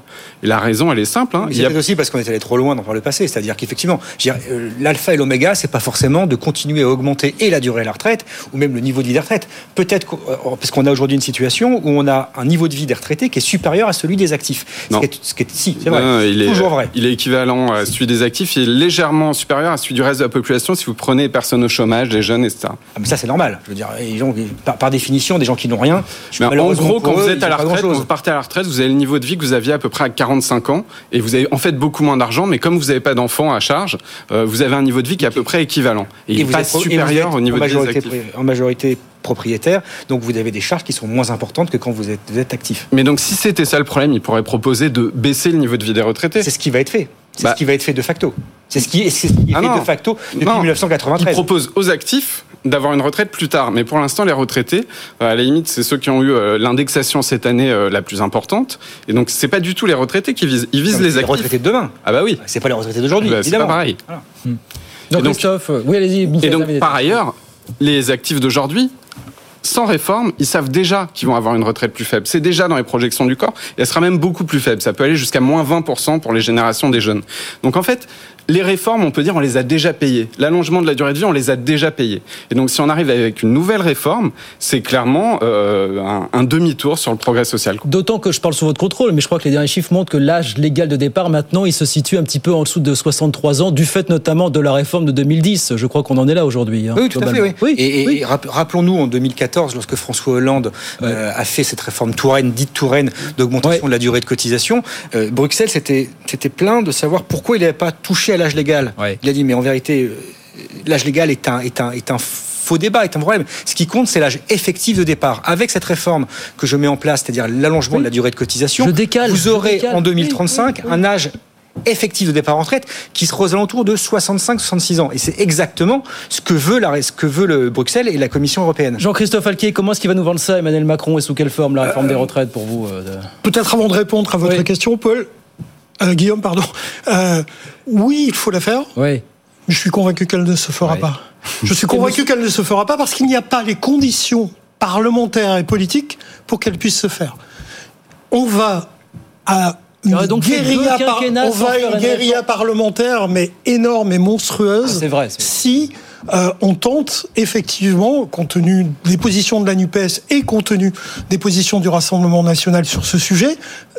Et la raison, elle est simple. Hein. Il y a aussi parce qu'on est allé trop loin dans le passé. C'est-à-dire qu'effectivement, euh, l'alpha et l'oméga, c'est pas forcément de continuer à augmenter et la durée de la retraite ou même le niveau de vie des retraites. Peut-être euh, parce qu'on a aujourd'hui une situation où on a un niveau de vie des retraités qui est supérieur à celui des actifs. Non. Ce qui est, si, c'est vrai. il est, il est équivalent à celui des actifs. Il est légèrement supérieur à celui du reste de la population si vous prenez les personnes au chômage, les jeunes, etc. Ah, mais ça, c'est normal. Je veux dire, par, définition, des gens qui n'ont rien. Mais en gros, quand vous êtes à la retraite, quand vous partez à la retraite, vous avez le niveau de vie que vous aviez à peu près à 45 ans et vous avez en fait beaucoup moins d'argent. Mais comme vous n'avez pas d'enfants à charge, euh, vous avez un niveau de vie qui est à peu près équivalent. Et, il n'est pas supérieur au niveau de vie des actifs. En majorité propriétaire, donc vous avez des charges qui sont moins importantes que quand vous êtes, vous êtes actif. Mais donc si c'était ça le problème, il pourrait proposer de baisser le niveau de vie des retraités. C'est ce qui va être fait. C'est ce bah. qui va être fait de facto. C'est ce qui est, ce qui est ah fait de facto depuis 1993. Il propose aux actifs d'avoir une retraite plus tard. Mais pour l'instant, les retraités, euh, à la limite, c'est ceux qui ont eu euh, l'indexation cette année euh, la plus importante. Et donc, c'est pas du tout les retraités qui visent. Ils visent les actifs. Les retraités de demain. Ah bah oui. C'est pas les retraités d'aujourd'hui. Bah, c'est pas pareil. Donc, Christophe, oui, allez-y. Et donc, par ailleurs, les actifs d'aujourd'hui, sans réforme, ils savent déjà qu'ils vont avoir une retraite plus faible. C'est déjà dans les projections du corps et elle sera même beaucoup plus faible. Ça peut aller jusqu'à moins 20% pour les générations des jeunes. Donc en fait, les réformes, on peut dire, on les a déjà payées. L'allongement de la durée de vie, on les a déjà payées. Et donc, si on arrive avec une nouvelle réforme, c'est clairement euh, un, demi-tour sur le progrès social. D'autant que je parle sous votre contrôle, mais je crois que les derniers chiffres montrent que l'âge légal de départ, maintenant, il se situe un petit peu en dessous de 63 ans, du fait notamment de la réforme de 2010. Je crois qu'on en est là aujourd'hui. Hein, oui, tout à fait. Oui. et, rappelons-nous, en 2014, lorsque François Hollande euh, a fait cette réforme Touraine, dite Touraine, d'augmentation de la durée de cotisation, euh, Bruxelles s'était plein de savoir pourquoi il n'avait pas touché l'âge légal. Il a dit, mais en vérité, euh, l'âge légal est un, est, un, est un faux débat, est un problème. Ce qui compte, c'est l'âge effectif de départ. Avec cette réforme que je mets en place, c'est-à-dire l'allongement de la durée de cotisation, vous aurez en 2035 un âge effectif de départ en retraite qui sera aux alentours de 65-66 ans. Et c'est exactement ce que veut, la, ce que veut le Bruxelles et la Commission européenne. Jean-Christophe Alquier, comment est-ce qu'il va nous vendre ça, Emmanuel Macron, et sous quelle forme la réforme des retraites pour vous euh, Peut-être avant de répondre à votre question, Paul, euh, Guillaume, pardon. Euh, oui, il faut la faire. Oui. Je suis convaincu qu'elle ne se fera pas. Je suis convaincu qu'elle ne se fera pas parce qu'il n'y a pas les conditions parlementaires et politiques pour qu'elle puisse se faire. On va à une guérilla, on va une guérilla parlementaire, mais énorme et monstrueuse. Ah, c'est vrai. Si euh, on tente effectivement, compte tenu des positions de la NUPES et compte tenu des positions du Rassemblement national sur ce sujet,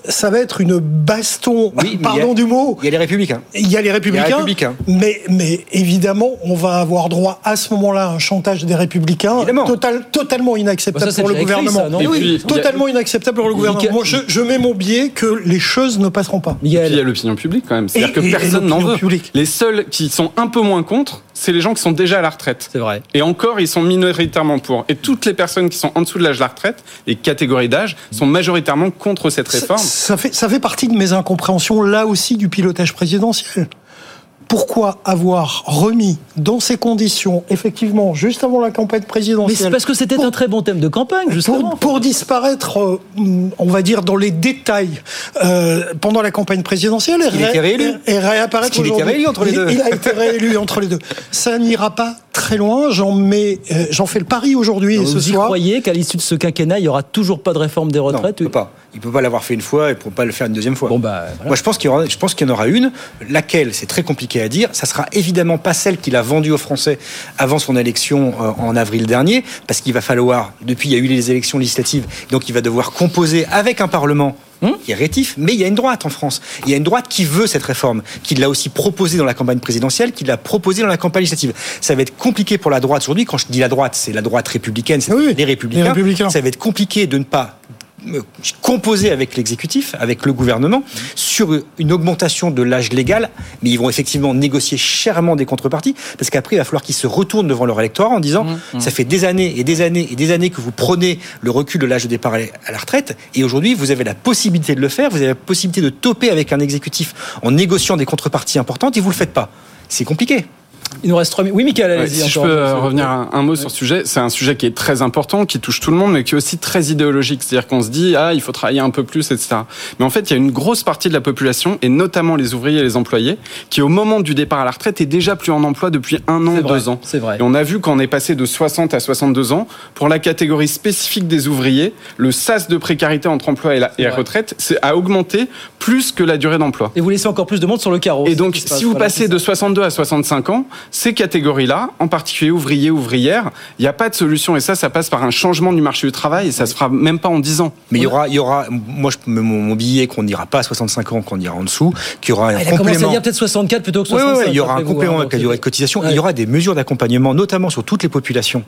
ça va être une baston, pardon du mot. Il y a les républicains. Il y a les républicains. Mais, mais évidemment, on va avoir droit à ce moment-là à un chantage des républicains total, totalement inacceptable pour le gouvernement. oui, totalement inacceptable pour le gouvernement. Moi, je, mets mon biais que les choses ne passeront pas. il y a l'opinion publique quand même. C'est-à-dire que personne n'en veut. Les seuls qui sont un peu moins contre, c'est les gens qui sont déjà à la retraite. C'est vrai. Et encore, ils sont minoritairement pour. Et toutes les personnes qui sont en dessous de l'âge de la retraite, les catégories d'âge, sont majoritairement contre cette réforme. Ça, fait, ça fait partie de mes incompréhensions, là aussi, du pilotage présidentiel. Pourquoi avoir remis dans ces conditions, effectivement, juste avant la campagne présidentielle. Mais c'est parce que c'était un très bon thème de campagne, justement. Pour, pour disparaître, euh, on va dire, dans les détails euh, pendant la campagne présidentielle et, il réélu. et, réapparaître aujourd'hui. Il, réélu entre les deux. il a été réélu entre les deux. Ça n'ira pas très loin. J'en mets, euh, j'en fais le pari aujourd'hui et ce soir. Vous croyez qu'à l'issue de ce quinquennat, il y aura toujours pas de réforme des retraites Non, il peut pas. Il peut pas l'avoir fait une fois et pour pas le faire une deuxième fois. Bon bah, Moi, je pense qu'il y aura, je pense qu'il y en aura une. Laquelle, c'est très compliqué à dire. Ça sera évidemment pas celle qu'il a vendue aux Français avant son élection euh, en avril dernier, parce qu'il va falloir. Depuis, il y a eu les élections législatives, donc il va devoir composer avec un parlement Hmm qui est rétif, mais il y a une droite en France. Il y a une droite qui veut cette réforme, qui l'a aussi proposée dans la campagne présidentielle, qui l'a proposée dans la campagne législative. Ça va être compliqué pour la droite aujourd'hui. Quand je dis la droite, c'est la droite républicaine, c'est les, républicains. les républicains. Ça va être compliqué de ne pas composer avec l'exécutif, avec le gouvernement, sur une augmentation de l'âge légal, mais ils vont effectivement négocier chèrement des contreparties, parce qu'après, il va falloir qu'ils se retournent devant leur électorat en disant, mmh, mmh. ça fait des années et des années et des années que vous prenez le recul de l'âge de départ à la retraite, et aujourd'hui, vous avez la possibilité de le faire, vous avez la possibilité de toper avec un exécutif en négociant des contreparties importantes, et vous le faites pas. C'est compliqué. Il nous reste trois minutes. Oui, Michael, Si je peux revenir un, mot sur ce sujet, c'est un sujet qui est très important, qui touche tout le monde, mais qui est aussi très idéologique. C'est-à-dire qu'on se dit, ah, il faut travailler un peu plus, etc. Mais en fait, il y a une grosse partie de la population, et notamment les ouvriers et les employés, qui au moment du départ à la retraite est déjà plus en emploi depuis un an, deux ans. C'est vrai. Et on a vu qu'on est passé de 60 à 62 ans. Pour la catégorie spécifique des ouvriers, le sas de précarité entre emploi et la, et retraite a augmenté plus que la durée d'emploi. Et vous laissez encore plus de monde sur le carreau. Et donc, si vous passez de 62 à 65 ans, ces catégories-là, en particulier ouvriers, ouvrières, il n'y a pas de solution. Et ça, ça passe par un changement du marché du travail et ça se fera même pas en 10 ans. Mais il y aura, il y aura, moi, je mon, billet qu'on n'ira pas à 65 ans, qu'on ira en dessous, qu'il y aura un ah, complément. Il y a peut-être 64 plutôt que 65. Oui, il y aura un complément avec la durée de cotisation. Il y aura des mesures d'accompagnement, notamment sur toutes les populations,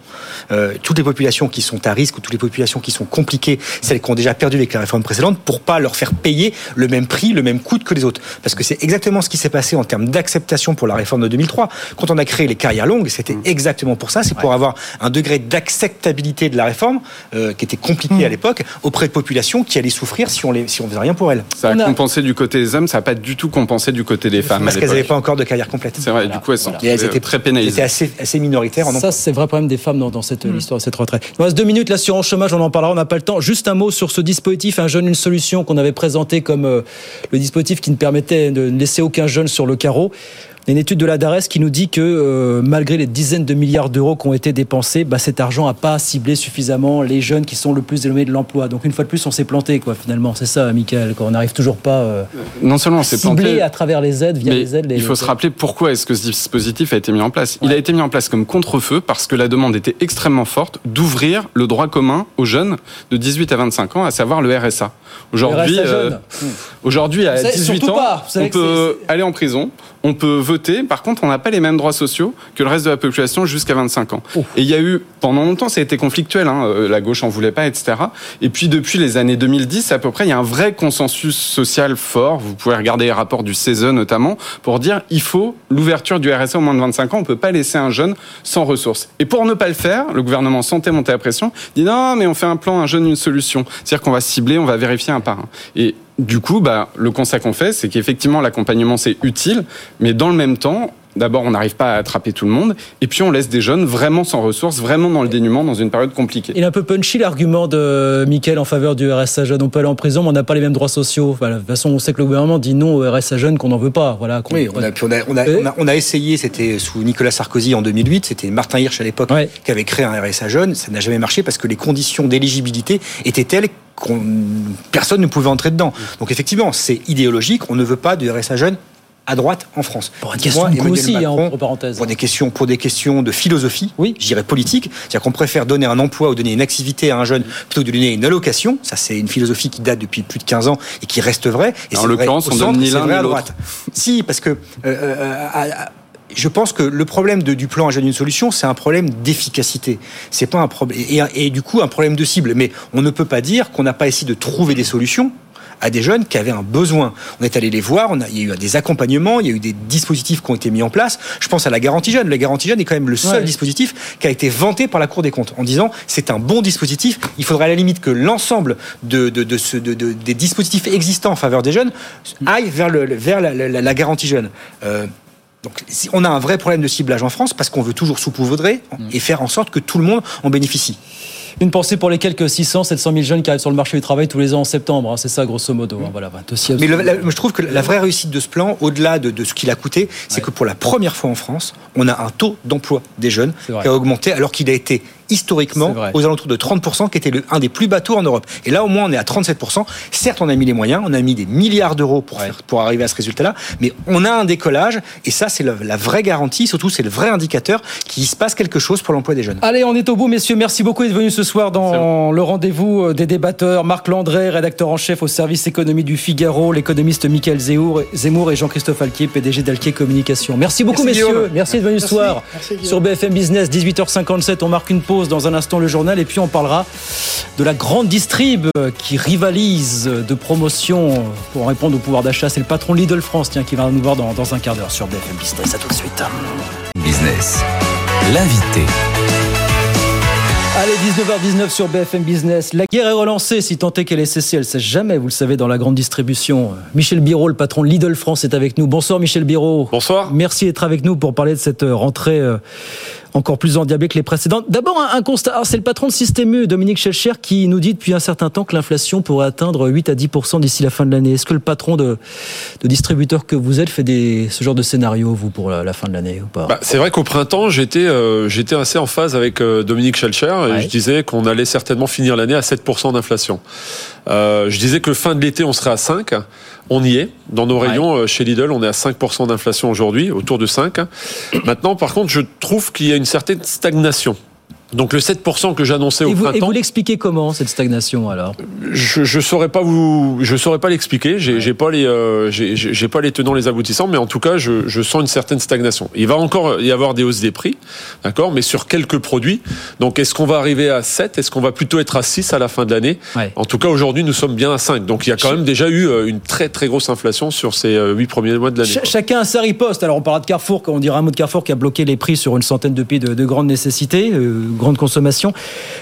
euh, toutes les populations qui sont à risque ou toutes les populations qui sont compliquées, celles qui ont déjà perdu avec la réforme précédente, pour pas leur faire payer le même prix, le même coût que les autres. Parce que c'est exactement ce qui s'est passé en termes d'acceptation pour la réforme de 2003. Quand on a créé les carrières longues, c'était mm. exactement pour ça. C'est pour avoir un degré d'acceptabilité de la réforme euh, qui était compliqué mm. à l'époque auprès de populations qui allaient souffrir si on les, si on faisait rien pour elles. Ça a, compensé du côté des hommes, ça n'a pas du tout compensé du côté des femmes. Parce qu'elles n'avaient pas encore de carrière complète. C'est vrai. Du coup, elles sont étaient très pénalisées. Elles assez, assez minoritaires. En ça, c'est le vrai problème des femmes dans, cette mm. histoire, cette retraite. Il nous reste deux minutes. L'assurance chômage, on en parlera. On n'a pas le temps. Juste un mot sur ce dispositif, un jeune, une solution qu'on avait présenté comme euh, le dispositif qui ne permettait de ne laisser aucun jeune sur le carreau. Il y a une étude de la DARES qui nous dit que euh, malgré les dizaines de milliards d'euros qui ont été dépensés, bah, cet argent n'a pas ciblé suffisamment les jeunes qui sont le plus éloignés de l'emploi. Donc une fois de plus, on s'est planté, quoi, finalement. C'est ça, Michael, on n'arrive toujours pas euh, non seulement on s'est planté à travers les aides, via les aides. il faut se rappeler pourquoi est-ce que ce dispositif a été mis en place. Il a été mis en place comme contre-feu parce que la demande était extrêmement forte d'ouvrir le droit commun aux jeunes de 18 à 25 ans, à savoir le RSA. Aujourd'hui, euh, aujourd'hui à 18 ans, on peut aller en prison, on peut voter. Par contre, on n'a pas les mêmes droits sociaux que le reste de la population jusqu'à 25 ans. Et il y a eu, pendant longtemps, ça a été conflictuel. Hein, euh, la gauche en voulait pas, etc. Et puis depuis les années 2010, à peu près, il y a un vrai consensus social fort. Vous pouvez regarder les rapports du CESE notamment pour dire il faut l'ouverture du RSA au moins de 25 ans. On peut pas laisser un jeune sans ressources. Et pour ne pas le faire, le gouvernement sentait monter la pression, dit non, mais on fait un plan, un jeune, une solution. C'est-à-dire qu'on va cibler, on va vérifier un par un. Et du coup, bah, le constat qu'on fait, c'est qu'effectivement, l'accompagnement, c'est utile, mais dans le même temps, D'abord, on n'arrive pas à attraper tout le monde, et puis on laisse des jeunes vraiment sans ressources, vraiment dans le dénuement, dans une période compliquée. Il est un peu punchy l'argument de Mickaël en faveur du RSA jeune. On peut aller en prison, mais on n'a pas les mêmes droits sociaux. de toute façon, on sait que le gouvernement dit non au RSA jeune qu'on n'en veut pas. Voilà. Oui, on a, on, a, on, a, essayé, c'était sous Nicolas Sarkozy en 2008, c'était Martin Hirsch à l'époque qui avait créé un RSA jeune. Ça n'a jamais marché parce que les conditions d'éligibilité étaient telles qu'on personne ne pouvait entrer dedans. Donc effectivement, c'est idéologique. On ne veut pas de RSA jeune à droite en France. Pour une question de aussi, hein, entre parenthèses. Pour des questions, pour des questions de philosophie, oui. je dirais politique, c'est-à-dire qu'on préfère donner un emploi ou donner une activité à un jeune plutôt que de lui donner une allocation. Ça, c'est une philosophie qui date depuis plus de 15 ans et qui reste vraie. Et en l'occurrence, on donne ni l'un ni l'autre. Si, parce que euh, euh, je pense que le problème de, du plan Un jeune une solution, c'est un problème d'efficacité. C'est pas un problème et, et, du coup un problème de cible. Mais on ne peut pas dire qu'on n'a pas essayé de trouver des solutions à des jeunes qui avaient un besoin. On est allé les voir, on a, il y a eu des accompagnements, il y a eu des dispositifs qui ont été mis en place. Je pense à la garantie jeune. La garantie jeune est quand même le seul dispositif qui a été vanté par la Cour des comptes en disant c'est un bon dispositif. Il faudrait à la limite que l'ensemble de, de, de, ce, de, des dispositifs existants en faveur des jeunes aillent vers, le, vers la, la, la garantie jeune. Euh, Donc on a un vrai problème de ciblage en France parce qu'on veut toujours sous-pauvrer mmh. et faire en sorte que tout le monde en bénéficie. Une pensée pour les quelques 600, 700 000 jeunes qui arrivent sur le marché du travail tous les ans en septembre. Hein, c'est ça, grosso modo. Hein, voilà, Mais je trouve que la vraie réussite de ce plan, au-delà de, ce qu'il a coûté, c'est que pour la première fois en France, on a un taux d'emploi des jeunes qui a augmenté alors qu'il a été historiquement aux alentours de 30%, qui était le, un des plus bas taux en Europe. Et là, au moins, on est à 37%. Certes, on a mis les moyens, on a mis des milliards d'euros pour, pour arriver à ce résultat-là, mais on a un décollage, et ça, c'est la vraie garantie, surtout, c'est le vrai indicateur qu'il se passe quelque chose pour l'emploi des jeunes. Allez, on est au bout, messieurs. Merci beaucoup d'être venus ce soir dans le rendez-vous euh, des débatteurs. Marc Landré, rédacteur en chef au service économie du Figaro, l'économiste Michael Zemmour et Jean-Christophe Alquier, PDG d'Alquier Communication. Merci beaucoup, messieurs. Merci d'être venus ce soir sur BFM Business, 18h57. On marque une pause dans un instant le journal et puis on parlera de la grande distrib qui rivalise de promotion pour répondre au pouvoir d'achat. C'est le patron Lidl France tiens, qui va nous voir dans, dans un quart d'heure sur BFM Business. À tout de suite. Business. L'invité. Allez, 19h19 sur BFM Business. La guerre est relancée, si tant est qu'elle est cessée. Elle ne cesse jamais, vous le savez, dans la grande distribution. Michel Biro, le patron de Lidl France, est avec nous. Bonsoir Michel Biro. Bonsoir. Merci d'être avec nous pour parler de cette rentrée euh, encore plus endiablé que les précédentes. D'abord, un, constat. C'est le patron de Système U, Dominique Schelcher, qui nous dit depuis un certain temps que l'inflation pourrait atteindre 8 à 10% d'ici la fin de l'année. Est-ce que le patron de, de, distributeur que vous êtes fait des, ce genre de scénario, vous, pour la, fin de l'année ou pas? Bah, C'est vrai qu'au printemps, j'étais euh, j'étais assez en phase avec euh, Dominique Schelcher et je disais qu'on allait certainement finir l'année à 7% d'inflation. Euh, je disais que fin de l'été, on serait à 5. On y est. Dans nos rayons, euh, chez Lidl, on est à 5% d'inflation aujourd'hui, autour de 5. Maintenant, par contre, je trouve qu'il y a une certaine stagnation. Donc le 7% que j'annonçais au printemps. Et vous l'expliquez comment cette stagnation alors? Je je saurais pas vous je saurais pas l'expliquer. J'ai pas les euh, j'ai pas les tenants les aboutissants, mais en tout cas je, je sens une certaine stagnation. Il va encore y avoir des hausses des prix, d'accord, mais sur quelques produits. Donc est-ce qu'on va arriver à 7 Est-ce qu'on va plutôt être à 6 à la fin de l'année? En tout cas aujourd'hui nous sommes bien à 5. Donc il y a quand même déjà eu euh, une très très grosse inflation sur ces 8 euh, premiers mois de l'année. chacun a sa riposte. Alors on parlera de Carrefour, on dira un mot de Carrefour qui a bloqué les prix sur une centaine de pays de, de grande nécessité grande consommation.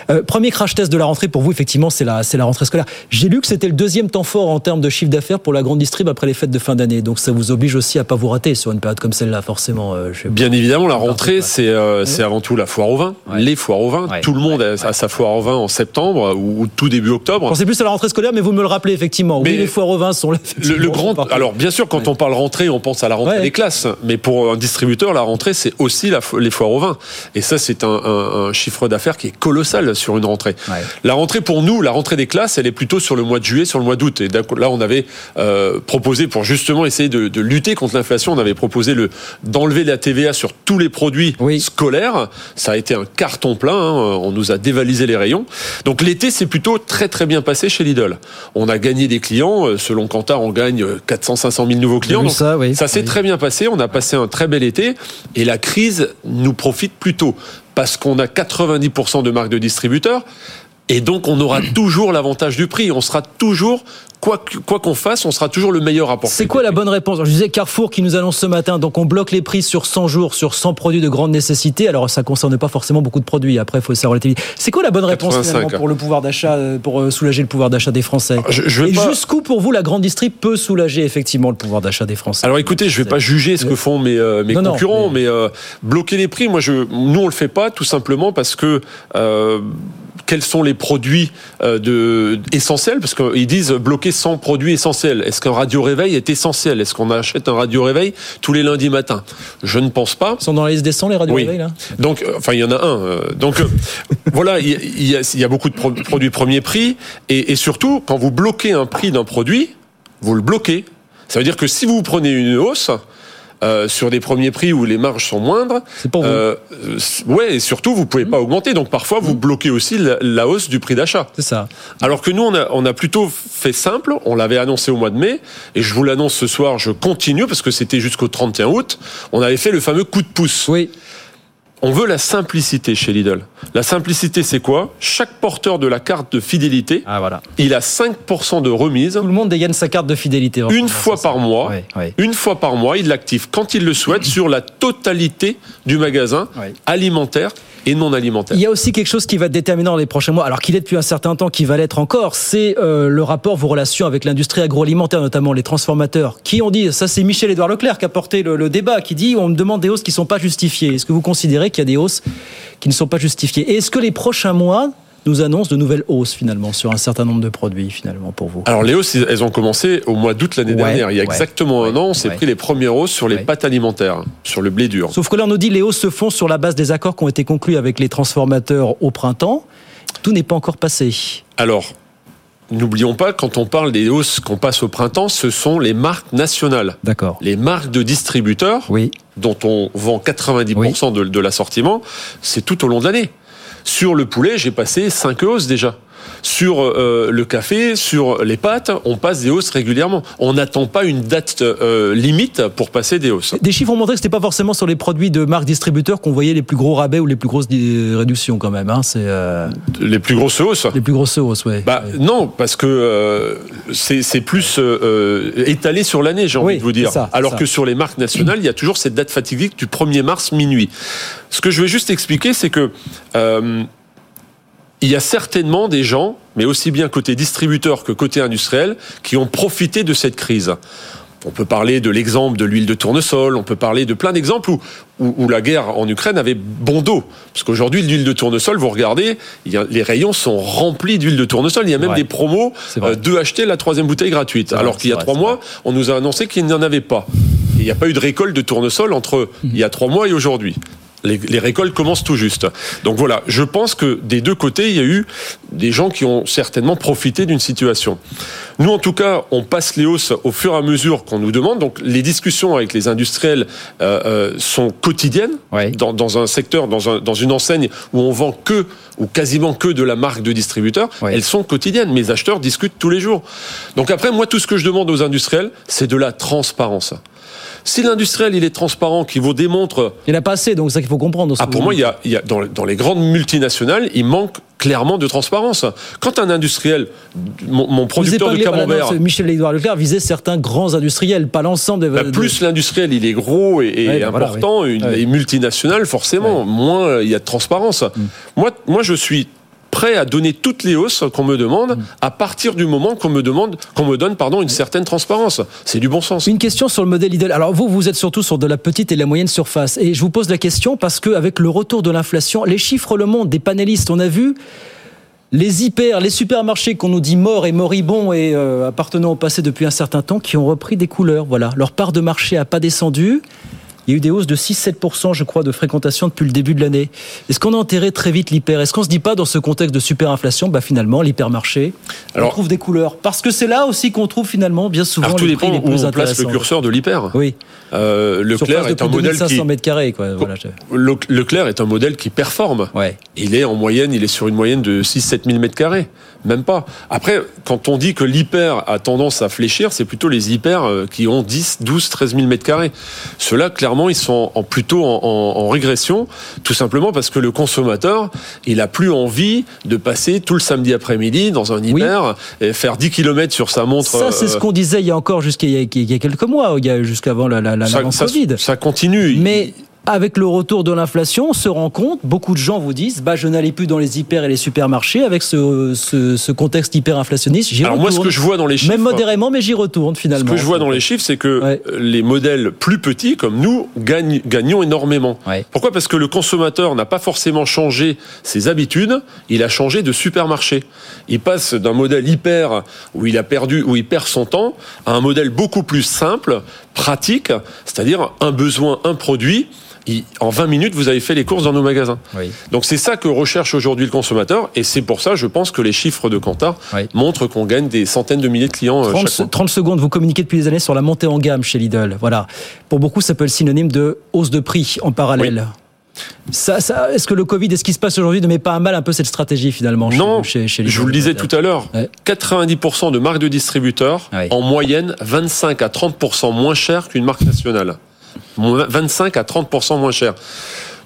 Euh, premier crash test de la rentrée pour vous, effectivement, c'est la, c'est la rentrée scolaire. J'ai lu que c'était le deuxième temps fort en termes de chiffre d'affaires pour la grande distrib après les fêtes de fin d'année. Donc ça vous oblige aussi à pas vous rater sur une période comme celle-là, forcément. Euh, Bien évidemment, la rentrée, c'est, euh, c'est avant tout la foire au vin, les foires au vin. Tout le monde a, sa foire au vin en septembre ou, tout début octobre. Pensez plus à la rentrée scolaire, mais vous me le rappelez effectivement. Mais oui, les foires au vin sont là. Le, grand. Alors bien sûr, quand on parle rentrée, on pense à la rentrée des classes. Mais pour un distributeur, la rentrée, c'est aussi la, les foires au vin. Et ça, c'est un, un chiffre d'affaires qui est colossal sur une rentrée. La rentrée pour nous, la rentrée des classes, elle est plutôt sur le mois de juillet, sur le mois d'août. Et là, on avait euh, proposé pour justement essayer de, lutter contre l'inflation, on avait proposé le d'enlever la TVA sur tous les produits scolaires. Ça a été un carton plein. Hein. On nous a dévalisé les rayons. Donc l'été, c'est plutôt très très bien passé chez Lidl. On a gagné des clients. Euh, selon Kantar, on gagne 400-500 000 nouveaux clients. Donc, ça, ça s'est très bien passé. On a passé un très bel été et la crise nous profite plutôt parce qu'on a 90% de marques de distributeurs. Et donc, on aura toujours l'avantage du prix. On sera toujours quoi qu'on fasse, on sera toujours le meilleur rapport. C'est quoi la bonne réponse? Je disais Carrefour qui nous annonce ce matin, donc on bloque les prix sur 100 jours, sur 100 produits de grande nécessité. Alors ça concerne pas forcément beaucoup de produits. Après, il faut savoir relativiser. C'est quoi la bonne réponse pour le pouvoir d'achat, euh, pour euh, soulager le pouvoir d'achat des Français? Je, Et jusqu'où pour vous la grande distrib peut soulager effectivement le pouvoir d'achat des Français? Alors écoutez, je vais pas juger ce que font mes, euh, mes concurrents, mais, bloquer les prix, moi, je, nous on le fait pas tout simplement parce que quels sont les produits euh, de, essentiels Parce qu'ils disent bloquer 100 produits essentiels. Est-ce qu'un radio-réveil est essentiel? Est-ce qu'on achète un radio-réveil tous les lundis matins? Je ne pense pas. Ils sont dans la liste des 100, les radio-réveils, là? Donc, euh, enfin, il y en a un. Euh, donc, voilà, il y, a, il y, a, beaucoup de produits premier prix. Et, et surtout, quand vous bloquez un prix d'un produit, vous le bloquez. Ça veut dire que si vous prenez une hausse, euh, sur des premiers prix où les marges sont moindres. C'est pour vous. Euh, ouais, et surtout vous pouvez pas augmenter. Donc parfois vous bloquez aussi la, hausse du prix d'achat. C'est ça. Alors que nous on a on a plutôt fait simple. On l'avait annoncé au mois de mai et je vous l'annonce ce soir. Je continue parce que c'était jusqu'au 31 août. On avait fait le fameux coup de pouce. Oui. On veut la simplicité chez Lidl. La simplicité, c'est quoi? Chaque porteur de la carte de fidélité, ah, voilà. il a 5% de remise. Tout le monde dégaine sa carte de fidélité. Une fois par mois. Une fois par mois, il l'active quand il le souhaite sur la totalité du magasin alimentaire et non alimentaires. Il y a aussi quelque chose qui va être déterminant dans les prochains mois, alors qu'il est depuis un certain temps, qui va l'être encore, c'est euh, le rapport, vos relations avec l'industrie agroalimentaire, notamment les transformateurs, qui ont dit, ça c'est Michel-Édouard Leclerc qui a porté le, débat, qui dit on me demande des hausses qui ne sont pas justifiées. Est-ce que vous considérez qu'il y a des hausses qui ne sont pas justifiées? Et est-ce que les prochains mois nous annonce de nouvelles hausses finalement sur un certain nombre de produits finalement pour vous Alors les hausses, elles ont commencé au mois d'août l'année dernière. Il y a exactement un an, on s'est pris les premières hausses sur les pâtes alimentaires, sur le blé dur. Sauf que là on nous dit les hausses se font sur la base des accords qui ont été conclus avec les transformateurs au printemps. Tout n'est pas encore passé. Alors, N'oublions pas, quand on parle des hausses qu'on passe au printemps, ce sont les marques nationales. D'accord. Les marques de distributeurs, oui. dont on vend 90% de, de l'assortiment, c'est tout au long de l'année. Sur le poulet, j'ai passé 5 hausses déjà. Sur euh, le café, sur les pâtes, on passe des hausses régulièrement. On n'attend pas une date euh, limite pour passer des hausses. Des chiffres ont montré que c'était pas forcément sur les produits de marques distributeurs qu'on voyait les plus gros rabais ou les plus grosses réductions quand même. Hein. C'est euh, les plus grosses hausses? Les plus grosses hausses, ouais. Bah non, parce que c'est plus étalé sur l'année, j'ai envie de vous dire. Alors que sur les marques nationales, il y a toujours cette date fatidique du 1er mars minuit. Ce que je vais juste expliquer, c'est que il y a certainement des gens, mais aussi bien côté distributeur que côté industriel, qui ont profité de cette crise. On peut parler de l'exemple de l'huile de tournesol, on peut parler de plein d'exemples où, où, la guerre en Ukraine avait bon dos. Parce qu'aujourd'hui, l'huile de tournesol, vous regardez, les rayons sont remplis d'huile de tournesol. Il y a même des promos, euh, de acheter la troisième bouteille gratuite. Alors qu'il y a trois mois, on nous a annoncé qu'il n'y en avait pas. il n'y a pas eu de récolte de tournesol entre mmh. il y a trois mois et aujourd'hui. Les, récoltes commencent tout juste. Donc voilà, je pense que des deux côtés, il y a eu des gens qui ont certainement profité d'une situation. Nous, en tout cas, on passe les hausses au fur et à mesure qu'on nous demande. Donc les discussions avec les industriels euh, euh, sont quotidiennes dans, un secteur, dans, un, dans une enseigne où on vend que ou quasiment que de la marque de distributeur. Elles sont quotidiennes. Mes acheteurs discutent tous les jours. Donc après, moi, tout ce que je demande aux industriels, c'est de la transparence. Si l'industriel il est transparent, qu'il vous démontre, il n'a pas assez, donc c'est ça qu'il faut comprendre. Ah, pour moi, il y a, il y a dans, dans, les grandes multinationales, il manque clairement de transparence. Quand un industriel, mon, producteur de camembert, Michel Édouard Leclerc visait certains grands industriels, pas l'ensemble des. Bah, plus l'industriel il est gros et, bah, important, une, multinationale forcément, moins il y a de transparence. Mm. Moi, moi, je suis prêt à donner toutes les hausses qu'on me demande à partir du moment qu'on me demande, qu'on me donne, pardon, une certaine transparence. C'est du bon sens. Une question sur le modèle Lidl. Alors vous, vous êtes surtout sur de la petite et la moyenne surface. Et je vous pose la question parce qu'avec le retour de l'inflation, les chiffres le montrent des panélistes, on a vu les hyper, les supermarchés qu'on nous dit morts et moribonds et euh, appartenant au passé depuis un certain temps, qui ont repris des couleurs. Voilà, leur part de marché a pas descendu. Il y a eu des hausses de 6-7%, je crois, de fréquentation depuis le début de l'année. Est-ce qu'on a enterré très vite l'hyper? Est-ce qu'on se dit pas dans ce contexte de superinflation, bah finalement, l'hypermarché, on trouve des couleurs? Parce que c'est là aussi qu'on trouve finalement bien souvent les prix les plus où on place le curseur de l'hyper. Oui. Euh, Leclerc est un modèle qui mètres carrés, quoi. Voilà, Leclerc est un modèle qui performe. Ouais. Il est en moyenne, il est sur une moyenne de 6-7 000 mètres carrés. Même pas. Après, quand on dit que l'hyper a tendance à fléchir, c'est plutôt les hyper euh, qui ont 10, 12, 13 000 mètres carrés. Ceux-là, clairement, ils sont en, plutôt en, régression, tout simplement parce que le consommateur, il a plus envie de passer tout le samedi après-midi dans un hyper et faire 10 km sur sa montre. Ça, c'est ce euh, qu'on disait il y a encore jusqu'à il, y a quelques mois, jusqu'avant la, la, la, ça, Covid. Ça continue. Mais avec le retour de l'inflation, on se rend compte, beaucoup de gens vous disent, bah, je n'allais plus dans les hyper et les supermarchés avec ce, ce, contexte hyper-inflationniste. Alors retourne. moi, ce que je vois dans les chiffres... Même modérément, mais j'y retourne finalement. Ce que je vois dans les chiffres, c'est que les modèles plus petits, comme nous, gagnent, gagnons énormément. Pourquoi? Parce que le consommateur n'a pas forcément changé ses habitudes, il a changé de supermarché. Il passe d'un modèle hyper, où il a perdu, où il perd son temps, à un modèle beaucoup plus simple, pratique, c'est-à-dire un besoin, un produit, en 20 minutes, vous avez fait les courses dans nos magasins. Donc c'est ça que recherche aujourd'hui le consommateur, et c'est pour ça, je pense, que les chiffres de Kantar montrent qu'on gagne des centaines de milliers de clients 30, euh, chaque mois. 30 secondes, vous communiquez depuis des années sur la montée en gamme chez Lidl. Voilà. Pour beaucoup, ça peut être synonyme de hausse de prix en parallèle. Ça, ça, est-ce que le Covid et ce qui se passe aujourd'hui ne met pas à mal un peu cette stratégie finalement Non, chez, chez je vous le disais tout à l'heure, 90% de marques de distributeurs, en moyenne 25 à 30% moins cher qu'une marque nationale. 25 à 30% moins cher.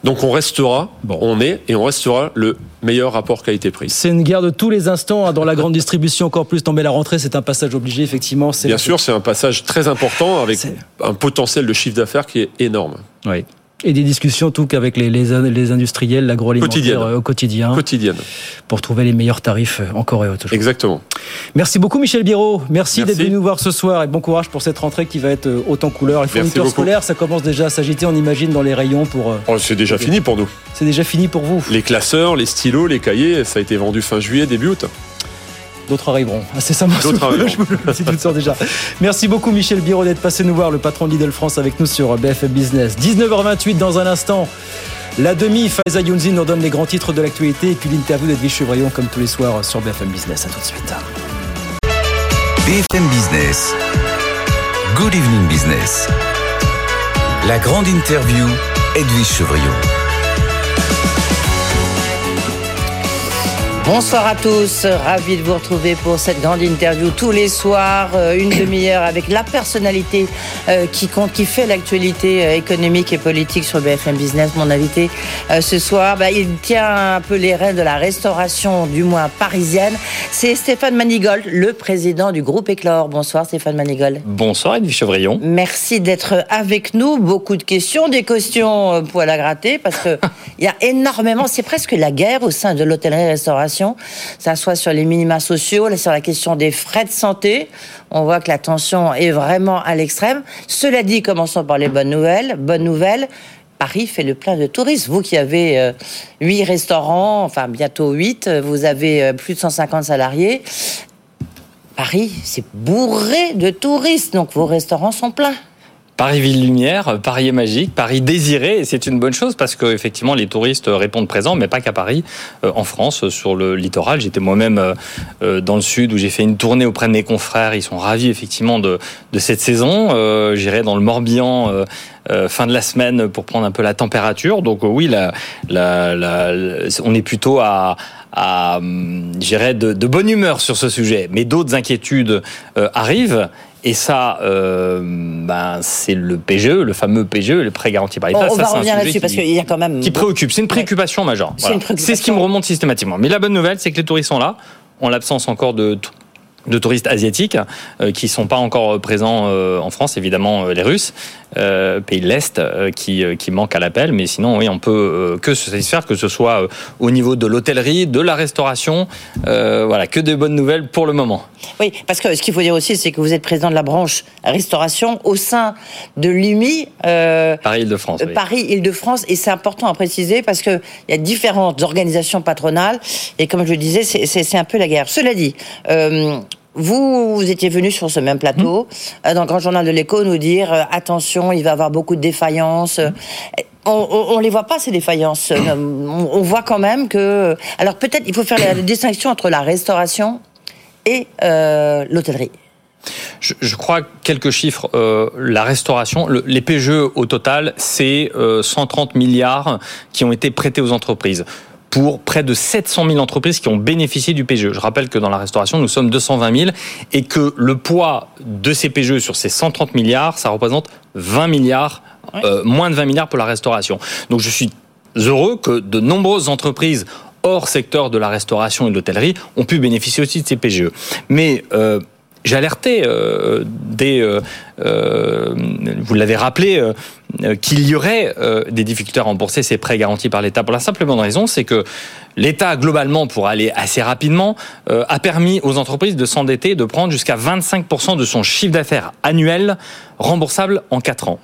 Donc on restera, on est et on restera le meilleur rapport qualité-prix. C'est une guerre de tous les instants hein, dans la grande distribution, encore plus tomber la rentrée, c'est un passage obligé effectivement. Bien sûr, c'est un passage très important avec un potentiel de chiffre d'affaires qui est énorme. Oui. Et des discussions tout qu'avec les, les, industriels, l'agroalimentaire au quotidien. Quotidienne. Pour trouver les meilleurs tarifs encore et autre. Exactement. Merci beaucoup Michel Biro. Merci, d'être venu nous voir ce soir et bon courage pour cette rentrée qui va être autant couleur. Les fournitures scolaires, ça commence déjà à s'agiter, on imagine, dans les rayons pour... Oh, c'est déjà fini pour nous. C'est déjà fini pour vous. Les classeurs, les stylos, les cahiers, ça a été vendu fin juillet, début août. D'autres arriveront. Ah, c'est ça, moi, D'autres arriveront. je vous le dis tout déjà. Merci beaucoup, Michel Biro, d'être passé nous voir, le patron de Lidl France, avec nous sur BFM Business. 19h28 dans un instant. La demi, Faiza Younzi nous donne les grands titres de l'actualité et puis l'interview d'Edwige Chevrillon, comme tous les soirs sur BFM Business. À tout de suite. BFM Business. Good evening business. La grande interview, Edwige Chevrillon. Bonsoir à tous, ravi de vous retrouver pour cette grande interview tous les soirs, euh, une demi-heure avec la personnalité euh, qui compte, qui fait l'actualité euh, économique et politique sur BFM Business. Mon invité ce soir, bah, il tient un peu les rênes de la restauration, du moins parisienne. C'est Stéphane Manigold, le président du groupe Éclore. Bonsoir Stéphane Manigold. Bonsoir Edwige Chevrillon. Merci d'être avec nous. Beaucoup de questions, des questions poil à gratter parce que il y a énormément, c'est presque la guerre au sein de l'hôtellerie-restauration ça soit sur les minima sociaux, sur la question des frais de santé. On voit que la tension est vraiment à l'extrême. Cela dit, commençons par les bonnes nouvelles. Bonne nouvelle, Paris fait le plein de touristes. Vous qui avez euh, huit restaurants, enfin bientôt huit, vous avez euh, plus de 150 salariés. Paris, c'est bourré de touristes, donc vos restaurants sont pleins. Paris Ville Lumière, Paris est magique, Paris désiré, et c'est une bonne chose parce que effectivement les touristes répondent présents, mais pas qu'à Paris, euh, en France, sur le littoral. J'étais moi-même euh, euh, dans le sud où j'ai fait une tournée auprès de mes confrères. Ils sont ravis effectivement de, de cette saison. J'irai dans le Morbihan. fin de la semaine pour prendre un peu la température. Donc oui, on est plutôt à, à de, de bonne humeur sur ce sujet. Mais d'autres inquiétudes arrivent. Et ça, euh, ben, c'est le PGE, le fameux PGE, le prêt garanti par l'État. On, va revenir là-dessus parce qu'il y a quand même. Qui préoccupe. C'est une préoccupation majeure. C'est ce qui me remonte systématiquement. Mais la bonne nouvelle, c'est que les touristes sont là, en l'absence encore de de touristes asiatiques euh, qui sont pas encore présents euh, en France, évidemment euh, les Russes, pays de l'Est qui, qui manquent à l'appel, mais sinon oui, on peut que se satisfaire, que ce soit au niveau de l'hôtellerie, de la restauration, voilà, que de bonnes nouvelles pour le moment. Oui, parce que ce qu'il faut dire aussi, c'est que vous êtes président de la branche restauration au sein de l'UMI. Paris-Île-de-France. Paris-Île-de-France, et c'est important à préciser parce qu'il y a différentes organisations patronales, et comme je le disais, c'est un peu la guerre. Cela dit, vous, vous étiez venu sur ce même plateau, mmh. euh, dans le Grand Journal de l'Écho, nous dire euh, attention, il va y avoir beaucoup de défaillances. Mmh. On, ne les voit pas ces défaillances. On, voit quand même que. Alors peut-être il faut faire la distinction entre la restauration et euh, l'hôtellerie. Je, crois quelques chiffres. la restauration, les PGE au total, c'est 130 milliards qui ont été prêtés aux entreprises pour près de 700 000 entreprises qui ont bénéficié du PGE. Je rappelle que dans la restauration, nous sommes 220 000 et que le poids de ces PGE sur ces 130 milliards, ça représente 20 milliards, euh, moins de 20 milliards pour la restauration. Donc je suis heureux que de nombreuses entreprises hors secteur de la restauration et de l'hôtellerie ont pu bénéficier aussi de ces PGE. Mais euh, j'ai alerté euh, des, euh, euh, vous l'avez rappelé, qu'il y aurait des difficultés à rembourser ces prêts garantis par l'État. Pour la simple bonne raison, c'est que l'État, globalement, pour aller assez rapidement, a permis aux entreprises de s'endetter, de prendre jusqu'à 25% de son chiffre d'affaires annuel remboursable en 4 ans.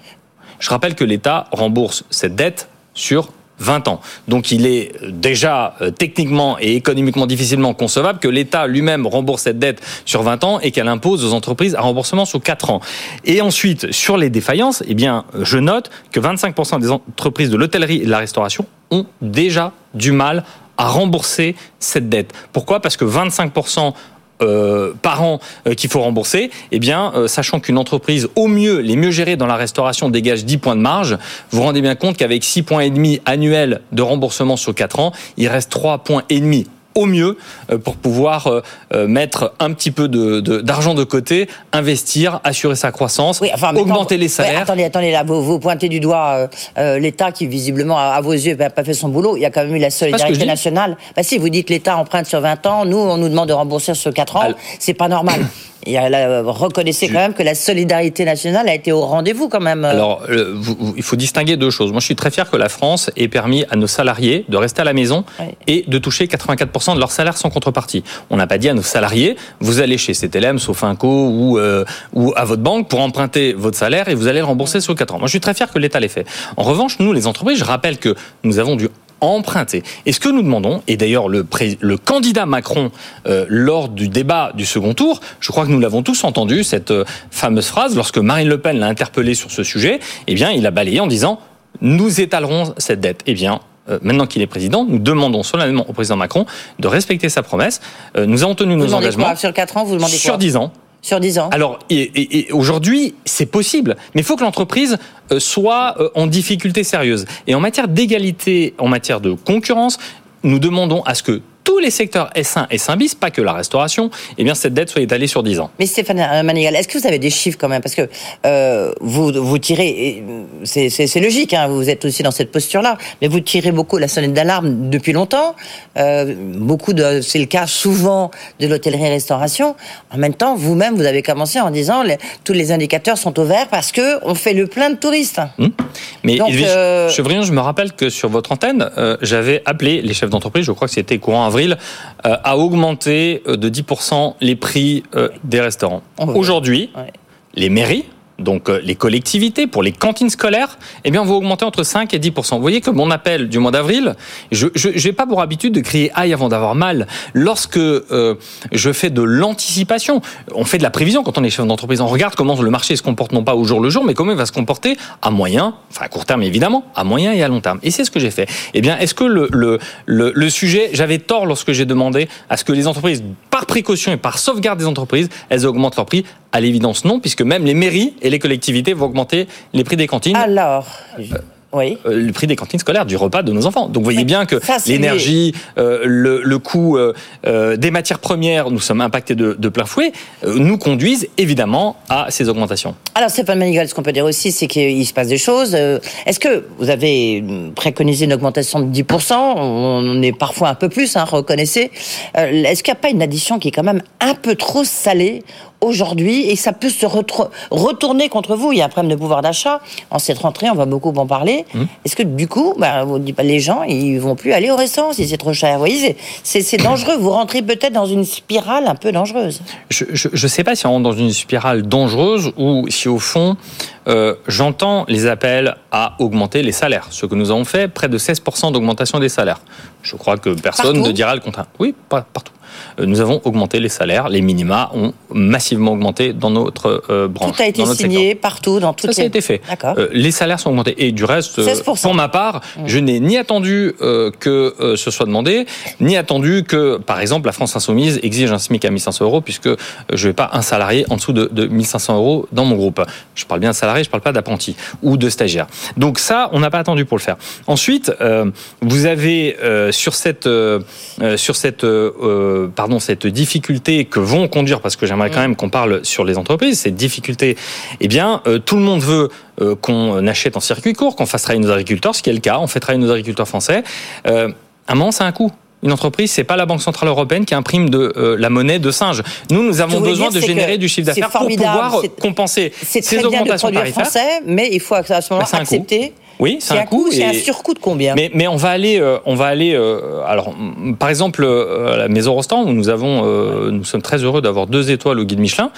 Je rappelle que l'État rembourse cette dette sur 20 ans. Donc il est déjà euh, techniquement et économiquement difficilement concevable que l'État lui-même rembourse cette dette sur 20 ans et qu'elle impose aux entreprises un remboursement sur 4 ans. Et ensuite, sur les défaillances, eh bien, je note que 25% des entreprises de l'hôtellerie et de la restauration ont déjà du mal à rembourser cette dette. Pourquoi? Parce que 25% euh, par an euh, qu'il faut rembourser, eh bien, euh, sachant qu'une entreprise au mieux, les mieux gérées dans la restauration dégage 10 points de marge, vous vous rendez bien compte qu'avec 6 points et demi annuels de remboursement sur 4 ans, il reste 3 points et demi au mieux euh, pour pouvoir euh, euh, mettre un petit peu d'argent de, côté, investir, assurer sa croissance, augmenter les salaires. attendez, attendez, là, vous, pointez du doigt l'État qui, visiblement, à, vos yeux, n'a pas fait son boulot. Il y a quand même eu la solidarité nationale. Bah si, vous dites l'État emprunte sur 20 ans, nous, on nous demande de rembourser sur 4 ans. C'est pas normal. là, reconnaissez quand même que la solidarité nationale a été au rendez-vous quand même. Alors, il faut distinguer deux choses. Moi, je suis très fier que la France ait permis à nos salariés de rester à la maison et de toucher 84% de leur salaire sans contrepartie. On n'a pas dit à nos salariés, vous allez chez CTLM, Sofinco ou, euh, ou à votre banque pour emprunter votre salaire et vous allez le rembourser sur 4 ans. Moi, je suis très fier que l'État l'ait fait. En revanche, nous, les entreprises, je rappelle que nous avons dû emprunter. Et ce que nous demandons, et d'ailleurs le, le, candidat Macron euh, lors du débat du second tour, je crois que nous l'avons tous entendu, cette euh, fameuse phrase, lorsque Marine Le Pen l'a interpellé sur ce sujet, eh bien il a balayé en disant nous étalerons cette dette. Eh bien, euh, maintenant qu'il est président, nous demandons solennellement au président Macron de respecter sa promesse. Euh, nous avons tenu nos engagements. sur 4 ans, vous demandez quoi Sur 10 ans. Sur 10 ans. Alors, aujourd'hui, c'est possible, mais il faut que l'entreprise euh, soit en difficulté sérieuse. Et en matière d'égalité, en matière de concurrence, nous demandons à ce que tous les secteurs S1 et S1 bis, pas que la restauration, eh bien cette dette soit étalée sur 10 ans. Mais Stéphane Manigal, est-ce que vous avez des chiffres quand même? Parce que euh, vous, vous tirez, c'est logique, hein, vous êtes aussi dans cette posture-là, mais vous tirez beaucoup la sonnette d'alarme depuis longtemps. Euh, beaucoup de, c'est le cas souvent de l'hôtellerie-restauration. En même temps, vous-même, vous avez commencé en disant les, tous les indicateurs sont au vert parce que on fait le plein de touristes. Hum. Mais Donc, euh... je me rappelle que sur votre antenne, j'avais appelé les chefs d'entreprise, je crois que c'était courant avril euh, a augmenté euh, de 10% les prix euh, des restaurants. Aujourd'hui, les mairies donc euh, les collectivités, pour les cantines scolaires, eh bien, vont augmenter entre 5 et 10% Vous voyez que mon appel du mois d'avril, je n'ai pas pour habitude de crier aïe avant d'avoir mal. Lorsque euh, je fais de l'anticipation, on fait de la prévision quand on est chef d'entreprise. On regarde comment le marché se comporte non pas au jour le jour, mais comment il va se comporter à moyen, enfin à court terme évidemment, à moyen et à long terme. Et c'est ce que j'ai fait. Eh bien, est-ce que le, le, le, sujet, j'avais tort lorsque j'ai demandé à ce que les entreprises, par précaution et par sauvegarde des entreprises, elles augmentent leur prix? À l'évidence, non, puisque même les mairies les collectivités vont augmenter les prix des cantines. Alors euh, oui. Euh, le prix des cantines scolaires, du repas de nos enfants. Donc vous voyez bien que l'énergie, euh, le, coût des matières premières, nous sommes impactés de, plein fouet, nous conduisent évidemment à ces augmentations. Alors Stéphane Manigal, ce qu'on peut dire aussi, c'est qu'il se passe des choses. Est-ce que vous avez préconisé une augmentation de 10% On est parfois un peu plus, hein, reconnaissez. Est-ce qu'il n'y a pas une addition qui est quand même un peu trop salée aujourd'hui et ça peut se retourner contre vous. Il y a un problème de pouvoir d'achat. En cette rentrée, on va beaucoup en parler. Mmh. Est-ce que du coup, bah, les gens, ils vont plus aller au restaurant si c'est trop cher? Vous voyez, c'est dangereux. Vous rentrez peut-être dans une spirale un peu dangereuse. Je ne sais pas si on rentre dans une spirale dangereuse ou si au fond, euh, j'entends les appels à augmenter les salaires. Ce que nous avons fait, près de 16% d'augmentation des salaires. Je crois que personne ne dira le contraire. Oui, pas partout. Euh, nous avons augmenté les salaires, les minima ont massivement augmenté dans notre euh, branche. Tout a été signé partout, dans toutes ça, les... ça a été fait. Euh, les salaires sont augmentés. Et du reste, pour ma part, mmh. je n'ai ni attendu que ce soit demandé, ni attendu que, par exemple, la France Insoumise exige un SMIC à 1500 euros, puisque je n'ai pas un salarié en dessous de, de 1500 euros dans mon groupe. Je parle bien de salarié, je ne parle pas d'apprenti ou de stagiaire. Donc ça, on n'a pas attendu pour le faire. Ensuite, vous avez sur cette sur cette pardon, cette difficulté que vont conduire, parce que j'aimerais quand même qu'on parle sur les entreprises, cette difficulté, eh bien, euh, tout le monde veut euh, qu'on achète en circuit court, qu'on fasse travailler nos agriculteurs, ce qui est le cas, on fait travailler nos agriculteurs français. Euh, un moment, c'est un coût. Une entreprise, c'est pas la Banque centrale européenne qui imprime de euh, la monnaie de singe. Nous, nous avons besoin de générer du chiffre d'affaires pour pouvoir compenser ces augmentations bien de français, mais il faut à ce moment-là bah, accepter. Oui, c'est un, coût. C'est un surcoût de combien mais, mais, on va aller, euh, on va aller. Euh, alors, par exemple, à la Maison Rostand, où nous avons, nous sommes très heureux d'avoir deux étoiles au guide Michelin.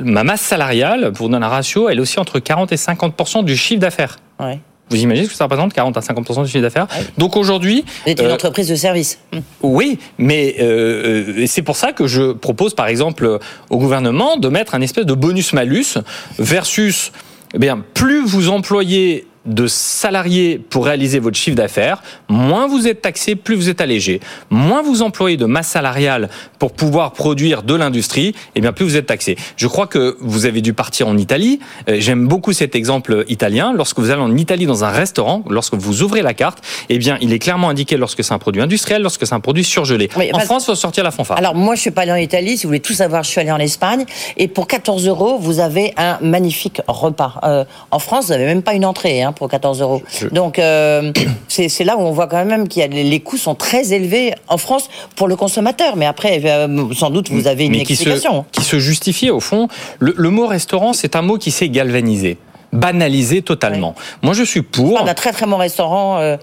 ma masse salariale, pour donner un ratio, elle est aussi entre 40 et 50 du chiffre d'affaires. Ouais. Vous imaginez ce que ça représente 40 à 50% du chiffre d'affaires. Donc aujourd'hui, c'est une entreprise de service. Oui, mais euh, c'est pour ça que je propose, par exemple, au gouvernement de mettre un espèce de bonus malus versus, eh bien, plus vous employez de salariés pour réaliser votre chiffre d'affaires, moins vous êtes taxé, plus vous êtes allégé. Moins vous employez de masse salariale pour pouvoir produire de l'industrie, et eh bien plus vous êtes taxé. Je crois que vous avez dû partir en Italie. Euh, j'aime beaucoup cet exemple italien. Lorsque vous allez en Italie dans un restaurant, lorsque vous ouvrez la carte, eh bien il est clairement indiqué lorsque c'est un produit industriel, lorsque c'est un produit surgelé. en France, il faut sortir la fanfare. Alors moi, je suis pas allé en Italie. Si vous voulez tout savoir, je suis allé en Espagne. Et pour 14 euros, vous avez un magnifique repas. Euh, en France, vous n'avez même pas une entrée. Hein, pour 14 euros. Donc euh, c'est là où on voit quand même a les coûts sont très élevés en France pour le consommateur. Mais après, euh, sans doute, vous avez une explication. Qui se, justifie au fond. le mot restaurant, c'est un mot qui s'est galvanisé banalisé totalement. Moi, je suis pour. On a un très très bon restaurant, euh,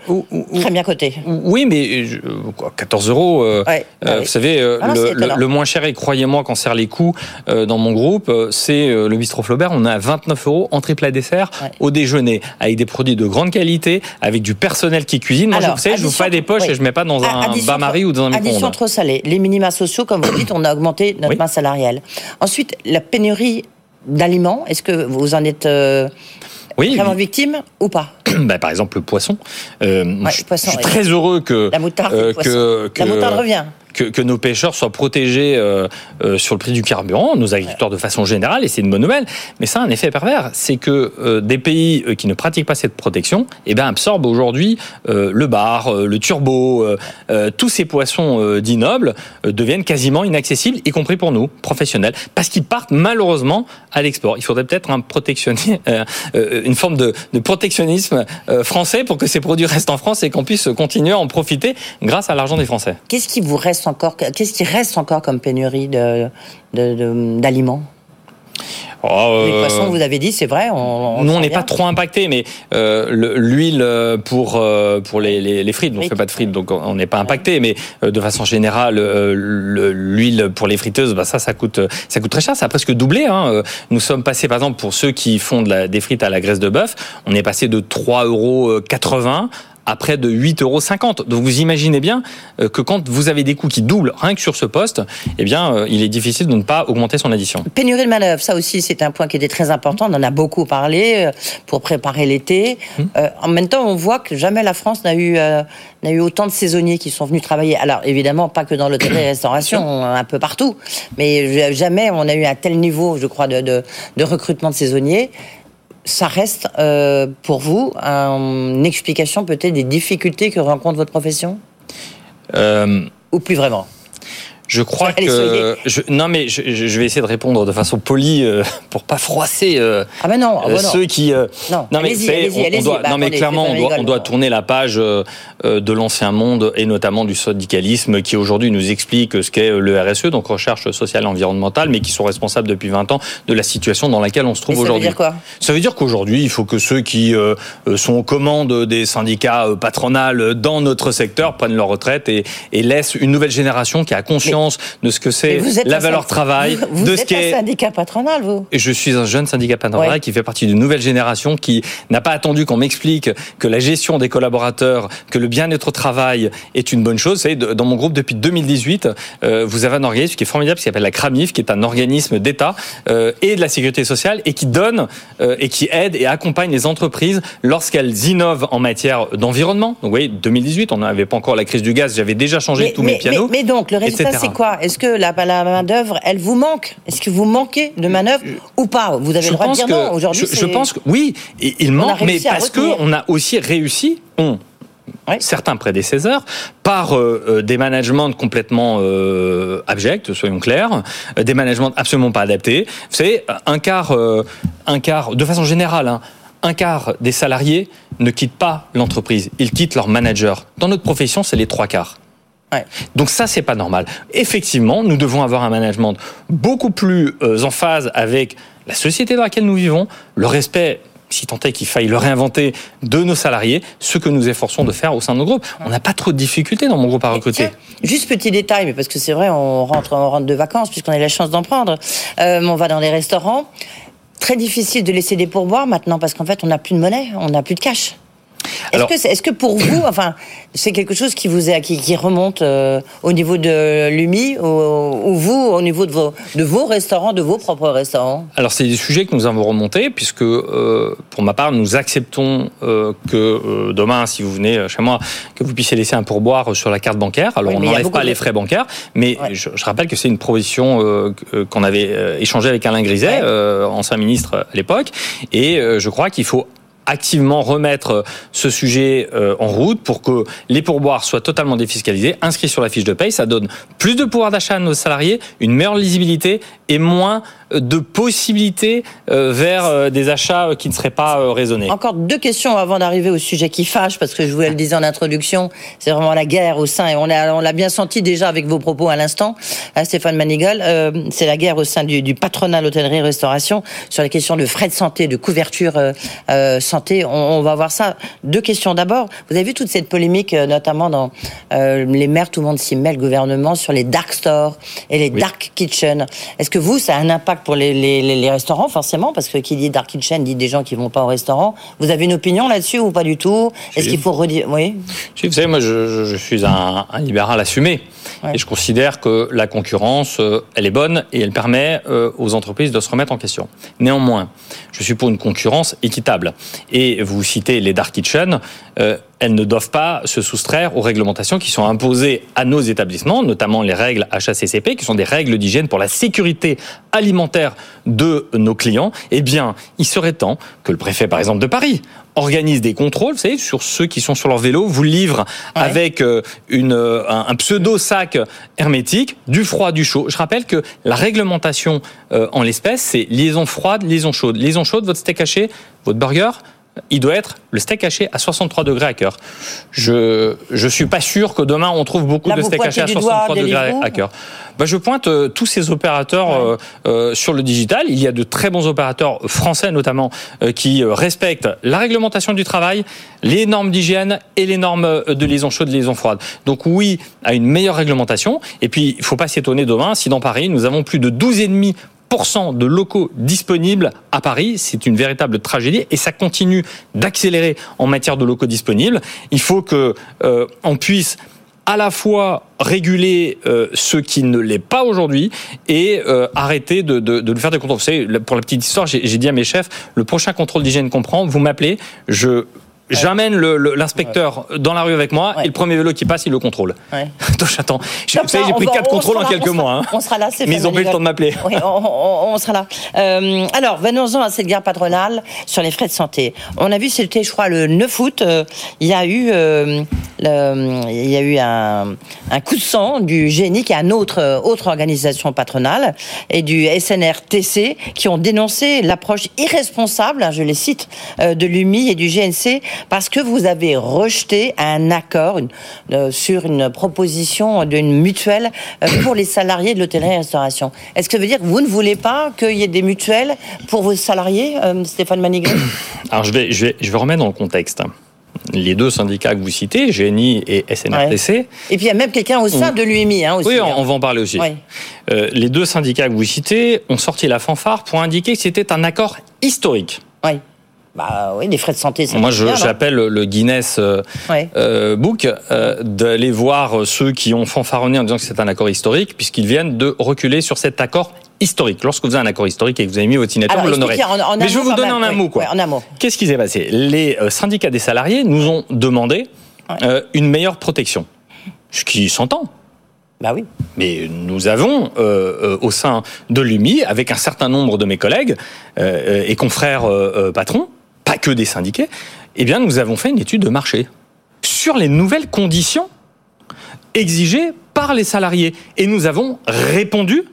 très bien coté. Oui, mais 14 euros. Euh, euh, vous savez, ah le, moins cher, et croyez-moi, quand sert les coûts dans mon groupe, c'est le bistrot Flaubert. On a 29 euros en triple à dessert au déjeuner, avec des produits de grande qualité, avec du personnel qui cuisine. Moi, je, vous sais, je vous fais des poches et je mets pas dans un bain-marie ou dans un micro-ondes. Addition trop salée. Les minima sociaux, comme vous dites, on a augmenté notre masse salariale. Ensuite, la pénurie d'aliments. Est-ce que vous en êtes euh, vraiment victime ou pas bah, Par exemple, le poisson. Euh, je, suis très heureux que, la moutarde, euh, que, que, la moutarde revient que, que, nos pêcheurs soient protégés euh, euh, sur le prix du carburant, nos agriculteurs de façon générale, et c'est une bonne nouvelle. Mais ça a un effet pervers, c'est que euh, des pays qui ne pratiquent pas cette protection, eh ben, absorbent aujourd'hui le bar, le turbo, tous ces poissons dits nobles deviennent quasiment inaccessibles, y compris pour nous, professionnels, parce qu'ils partent malheureusement à l'export. Il faudrait peut-être un protectionnisme, une forme de, de protectionnisme français pour que ces produits restent en France et qu'on puisse continuer à en profiter grâce à l'argent des Français. Qu'est-ce qui vous reste encore Qu'est-ce qui reste encore comme pénurie d'aliments de, de, Oh, les poissons, vous avez dit, c'est vrai. On, nous, on n'est pas trop impacté, mais euh, l'huile euh, pour euh, pour les, les, frites, on ne fait pas de frites, donc on n'est pas impacté. Mais de façon générale, l'huile pour les friteuses, bah, ça, ça coûte ça coûte très cher. Ça a presque doublé. Hein. Nous sommes passés, par exemple, pour ceux qui font de la, des frites à la graisse de bœuf, on est passé de 3,80 euros à près de 8,50 euros. Donc vous imaginez bien euh, que quand vous avez des coûts qui doublent rien que sur ce poste, eh bien, euh, il est difficile de ne pas augmenter son addition. Pénurie de manœuvre, ça aussi, c'est un point qui était très important. On en a beaucoup parlé euh, pour préparer l'été. Hum. en même temps, on voit que jamais la France n'a eu, n'a eu autant de saisonniers qui sont venus travailler. Alors, évidemment, pas que dans l'hôtellerie-restauration, un peu partout. Mais jamais on a eu un tel niveau, je crois, de, de, de recrutement de saisonniers ça reste euh, pour vous une explication peut-être des difficultés que rencontre votre profession? Euh, Ou plus vraiment? Je crois que je, non mais je, je, vais essayer de répondre de façon polie euh, pour pas froisser euh, ah non, ah ben non. ceux qui euh, non, non mais on, doit, bah, non mais clairement on doit, on doit tourner la page euh, de l'ancien monde et notamment du syndicalisme qui aujourd'hui nous explique ce qu'est le RSE donc recherche sociale et environnementale mais qui sont responsables depuis 20 ans de la situation dans laquelle on se trouve aujourd'hui. Ça veut dire quoi? Ça veut dire qu'aujourd'hui il faut que ceux qui sont aux commandes des syndicats patronales dans notre secteur prennent leur retraite et, et laissent une nouvelle génération qui a conscience de ce que c'est la valeur travail, vous, de ce qu'est. un syndicat patronal, vous. Et je suis un jeune syndicat patronal qui fait partie d'une nouvelle génération qui n'a pas attendu qu'on m'explique que la gestion des collaborateurs, que le bien-être au travail est une bonne chose. Vous dans mon groupe depuis 2018, euh, vous avez un organisme qui est formidable, qui s'appelle la CRAMIF, qui est un organisme d'État euh, et de la sécurité sociale et qui donne euh, et qui aide et accompagne les entreprises lorsqu'elles innovent en matière d'environnement. Donc, vous voyez, 2018, on n'avait pas encore la crise du gaz, j'avais déjà changé tous mes pianos. Mais, donc, le résultat, c'est quoi Est-ce que la, la main-d'œuvre, elle vous manque Est-ce que vous manquez de main-d'œuvre ou pas Vous avez le droit de dire non aujourd'hui. Je, pense que oui, il manque, mais parce qu'on a aussi réussi, on, certains prédécesseurs, par euh, euh, des managements complètement euh, abjects, soyons clairs, des managements absolument pas adaptés. Vous savez, un quart, un quart, de façon générale, hein, un quart des salariés ne quittent pas l'entreprise, ils quittent leur manager. Dans notre profession, c'est les trois quarts. Donc ça, c'est pas normal. Effectivement, nous devons avoir un management beaucoup plus euh, en phase avec la société dans laquelle nous vivons, le respect si tant est qu'il faille le réinventer de nos salariés, ce que nous efforçons de faire au sein de nos groupes. On n'a pas trop de difficultés dans mon groupe à recruter. juste petit détail, mais parce que c'est vrai, on rentre, on rentre de vacances puisqu'on a la chance d'en prendre. Euh, on va dans les restaurants. Très difficile de laisser des pourboires maintenant parce qu'en fait, on n'a plus de monnaie, on n'a plus de cash. Est-ce que, pour vous, enfin, c'est quelque chose qui vous est, qui, remonte euh, au niveau de l'UMI ou, vous, au niveau de vos, de vos restaurants, de vos propres restaurants? Alors, c'est des sujets que nous avons remontés, puisque euh, pour ma part, nous acceptons euh, que demain, si vous venez chez moi, que vous puissiez laisser un pourboire sur la carte bancaire. Alors, on n'enlève pas les frais bancaires, mais je, rappelle que c'est une proposition qu'on avait échangée avec Alain Griset, ancien ministre à l'époque, et je crois qu'il faut activement remettre ce sujet euh, en route pour que les pourboires soient totalement défiscalisés, inscrits sur la fiche de paye. Ça donne plus de pouvoir d'achat à nos salariés, une meilleure lisibilité et moins de possibilités euh, vers euh, des achats qui ne seraient pas euh, raisonnés. Encore deux questions avant d'arriver au sujet qui fâche, parce que je vous le disais en introduction, c'est vraiment la guerre au sein, et on l'a bien senti déjà avec vos propos à l'instant, à Stéphane Manigal, c'est la guerre au sein du, du patronat l'hôtellerie-restauration sur les questions de frais de santé, de couverture santé. On, va voir ça. Deux questions d'abord. Vous avez vu toute cette polémique, notamment dans les maires, tout le monde s'y met, le gouvernement, sur les dark stores et les dark kitchens. Est-ce que vous, ça a un impact pour les, les, les, restaurants, forcément, parce que qui dit dark kitchen dit des gens qui vont pas au restaurant. Vous avez une opinion là-dessus ou pas du tout? Est-ce qu'il faut redire? Oui. vous savez, moi, je, je suis un, un, libéral assumé. Et je considère que la concurrence, euh, elle est bonne et elle permet euh, aux entreprises de se remettre en question. Néanmoins, je suis pour une concurrence équitable. Et vous citez les dark kitchen. Euh, elles ne doivent pas se soustraire aux réglementations qui sont imposées à nos établissements, notamment les règles HACCP, qui sont des règles d'hygiène pour la sécurité alimentaire de nos clients. Eh bien, il serait temps que le préfet, par exemple, de Paris, organise des contrôles, vous savez, sur ceux qui sont sur leur vélo, vous livrent avec euh, une, euh, un, pseudo sac hermétique, du froid, du chaud. Je rappelle que la réglementation en l'espèce, c'est liaison froide, liaison chaude. Liaison chaude, votre steak haché, votre burger, il doit être le steak haché à 63 degrés à cœur. Je je suis pas sûr que demain on trouve beaucoup de steak haché à 63 degrés à cœur. Bah, je pointe euh, tous ces opérateurs euh, euh, sur le digital. Il y a de très bons opérateurs français notamment qui respectent la réglementation du travail, les normes d'hygiène et les normes de liaison chaude, de liaison froide. Donc oui, à une meilleure réglementation. Et puis il faut pas s'étonner demain si dans Paris nous avons plus de 12,5 de locaux disponibles à Paris. C'est une véritable tragédie et ça continue d'accélérer en matière de locaux disponibles. Il faut que euh, on puisse à la fois réguler euh, ce qui ne l'est pas aujourd'hui et euh, arrêter de, de, de, faire des contrôles. Vous savez, pour la petite histoire, j'ai dit à mes chefs, le prochain contrôle d'hygiène qu'on prend, vous m'appelez, je J'amène l'inspecteur dans la rue avec moi et le premier vélo qui passe, il le contrôle. Donc j'attends. Vous savez, j'ai pris quatre contrôles en quelques mois. Hein. On sera là, c'est Mais ils ont pris le temps de m'appeler. Oui, on, sera là. Euh, alors, venons-en à cette guerre patronale sur les frais de santé. On a vu, c'était, je crois, le 9 août, euh, il y a eu, euh, il y a eu un, un, coup de sang du GENIC et une autre, autre organisation patronale et du SNRTC qui ont dénoncé l'approche irresponsable, hein, je les cite, de l'UMI et du GNC parce que vous avez rejeté un accord euh, sur une proposition d'une mutuelle euh, pour les salariés de l'hôtellerie-restauration. Est-ce que ça veut dire que vous ne voulez pas qu'il y ait des mutuelles pour vos salariés, euh, Stéphane Manigal Alors je vais, je, vais, je vais remettre dans le contexte les deux syndicats que vous citez, GNI et SNRTC. Et puis il y a même quelqu'un au sein de l'UMI. Hein, oui, on, va en parler aussi. les deux syndicats que vous citez ont sorti la fanfare pour indiquer que c'était un accord historique. Oui. Bah oui, les frais de santé, Moi, j'appelle le Guinness euh, euh, Book euh, d'aller voir ceux qui ont fanfaronné en disant que c'est un accord historique, puisqu'ils viennent de reculer sur cet accord historique. Lorsque vous avez un accord historique et que vous avez mis votre signature, vous l'honorez. Mais je vais vous donner en un mot. quoi. Qu'est-ce qui s'est passé? Les syndicats des salariés nous ont demandé une meilleure protection. Ce qui s'entend. Bah oui. Mais nous avons au sein de l'UMI, avec un certain nombre de mes collègues et confrères patrons, pas que des syndiqués, eh bien, nous avons fait une étude de marché sur les nouvelles conditions exigées par les salariés. Et nous avons répondu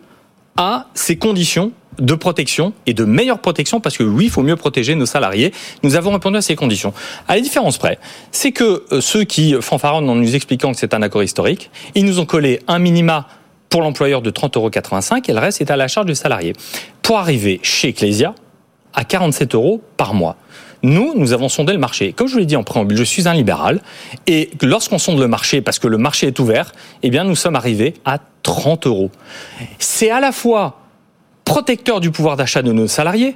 à ces conditions de protection et de meilleure protection parce que oui, il faut mieux protéger nos salariés. Nous avons répondu à ces conditions. À la différence près, c'est que euh, ceux qui fanfaronnent en nous expliquant que c'est un accord historique, ils nous ont collé un minima pour l'employeur de 30,85 euros et le reste est à la charge du salarié. Pour arriver chez Ecclesia à 47 euros par mois. Nous, nous avons sondé le marché. Comme je vous l'ai dit en préambule, je suis un libéral. Et lorsqu'on sonde le marché, parce que le marché est ouvert, eh bien, nous sommes arrivés à 30 euros. C'est à la fois protecteur du pouvoir d'achat de nos salariés,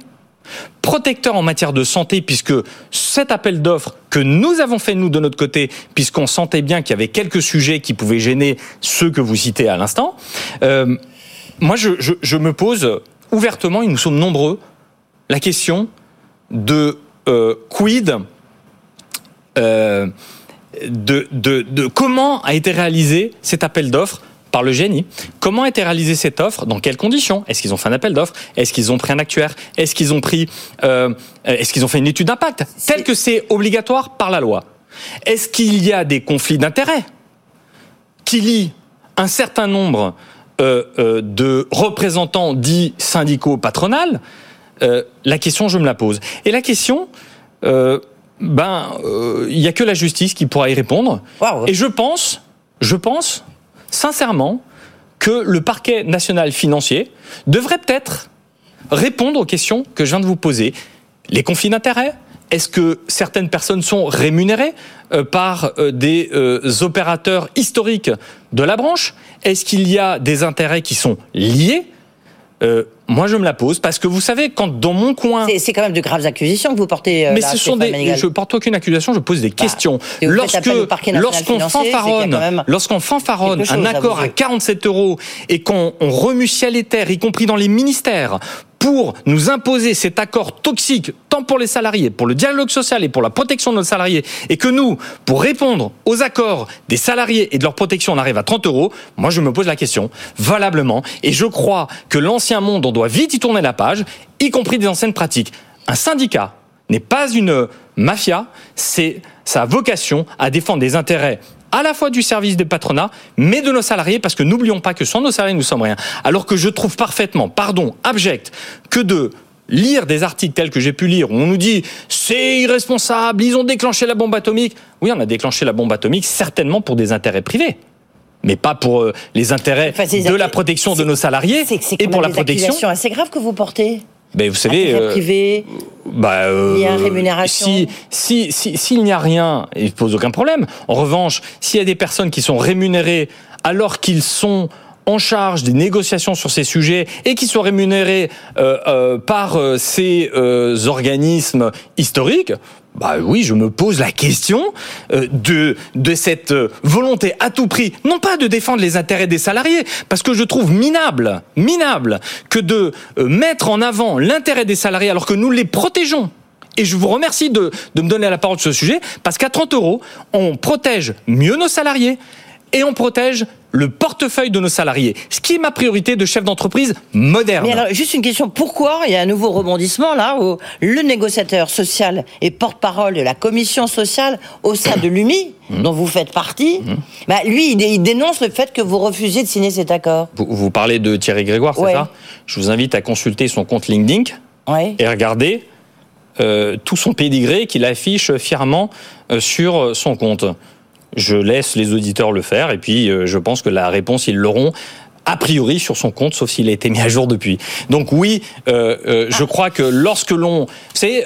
protecteur en matière de santé, puisque cet appel d'offres que nous avons fait, nous, de notre côté, puisqu'on sentait bien qu'il y avait quelques sujets qui pouvaient gêner ceux que vous citez à l'instant, euh, moi, je, me pose ouvertement, et nous sommes nombreux, la question de euh, quid euh, de, de, comment a été réalisé cet appel d'offres par le génie? Comment a été réalisée cette offre? Dans quelles conditions? Est-ce qu'ils ont fait un appel d'offres? Est-ce qu'ils ont pris un actuaire? Est-ce qu'ils ont pris euh, Est-ce qu'ils ont fait une étude d'impact? Tel que c'est obligatoire par la loi. Est-ce qu'il y a des conflits d'intérêts qui lient un certain nombre de représentants dits syndicaux patronales, la question, je me la pose. Et la question, ben, il n'y a que la justice qui pourra y répondre. Et je pense, je pense, sincèrement, que le parquet national financier devrait peut-être répondre aux questions que je viens de vous poser. Les conflits d'intérêts Est-ce que certaines personnes sont rémunérées euh, par euh, des euh, opérateurs historiques de la branche? Est-ce qu'il y a des intérêts qui sont liés? Moi, je me la pose parce que vous savez, quand dans mon coin, c'est quand même de graves accusations que vous portez. mais ce sont des. Je porte aucune accusation, je pose des bah, questions. Lorsque lorsqu'on fanfaronne, lorsqu'on fanfaronne un accord à 47 euros et qu'on remue ciel et terre, y compris dans les ministères, pour nous imposer cet accord toxique, tant pour les salariés, pour le dialogue social et pour la protection de nos salariés, et que nous, pour répondre aux accords des salariés et de leur protection, on arrive à 30 euros, moi je me pose la question, valablement, et je crois que l'ancien monde, on doit vite y tourner la page, y compris des anciennes pratiques. Un syndicat n'est pas une mafia, c'est sa vocation à défendre des intérêts à la fois du service des patronats, mais de nos salariés, parce que n'oublions pas que sans nos salariés, nous sommes rien. Alors que je trouve parfaitement, pardon, abject, que de lire des articles tels que j'ai pu lire, où on nous dit c'est irresponsable, ils ont déclenché la bombe atomique. Oui, on a déclenché la bombe atomique certainement pour des intérêts privés mais pas pour euh, les intérêts de la protection de nos salariés et pour la protection. C'est assez grave que vous portez. Ben, vous savez, euh, privé, bah, euh, il y a rémunération. Si s'il si, s'il n'y a rien, il ne pose aucun problème. En revanche, s'il y a des personnes qui sont rémunérées alors qu'ils sont en charge des négociations sur ces sujets et qui sont rémunérés euh, euh, par euh, ces organismes historiques, bah oui, je me pose la question de cette volonté à tout prix, non pas de défendre les intérêts des salariés, parce que je trouve minable, minable que de mettre en avant l'intérêt des salariés alors que nous les protégeons. Et je vous remercie de, de me donner la parole sur ce sujet, parce qu'à 30 euros, on protège mieux nos salariés, et on protège le portefeuille de nos salariés, ce qui est ma priorité de chef d'entreprise moderne. Mais alors, juste une question, pourquoi il y a un nouveau rebondissement là où le négociateur social et porte-parole de la commission sociale au sein de l'UMI, mmh. dont vous faites partie, mmh. bah, lui, il, dénonce le fait que vous refusiez de signer cet accord. Vous, parlez de Thierry Grégoire, c'est ça? Je vous invite à consulter son compte LinkedIn et regarder euh, tout son pédigré qu'il affiche fièrement euh, sur son compte. Je laisse les auditeurs le faire et puis euh, je pense que la réponse, ils l'auront a priori sur son compte, sauf s'il a été mis à jour depuis. Donc oui, euh, euh, je crois que lorsque l'on... c'est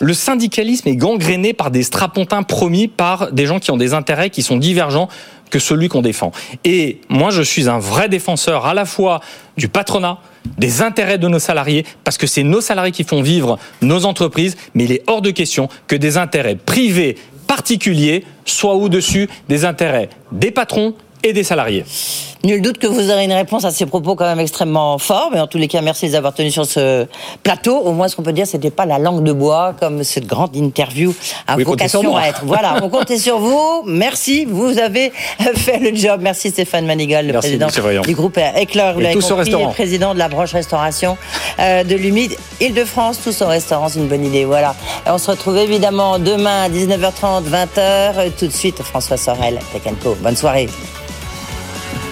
le syndicalisme est gangréné par des strapontins promis par des gens qui ont des intérêts qui sont divergents que celui qu'on défend. Et moi, je suis un vrai défenseur à la fois du patronat, des intérêts de nos salariés, parce que c'est nos salariés qui font vivre nos entreprises, mais il est hors de question que des intérêts privés particuliers soient au-dessus des intérêts des patrons et des salariés. Nul doute que vous aurez une réponse à ces propos quand même extrêmement forts, mais en tous les cas, merci d'avoir tenu sur ce plateau. Au moins, ce qu'on peut dire, c'était pas la langue de bois comme cette grande interview a vocation à être. Voilà, on comptait sur vous. Merci, vous avez fait le job. Merci Stéphane Manigal, le président du groupe Éclair, vous l'avez compris, et président de la branche restauration euh, de l'Humide Île-de-France. Tous au restaurant, c'est une bonne idée. Voilà. on se retrouve évidemment demain à 19h30, 20h. Tout de suite, François Sorel, Tech Bonne soirée.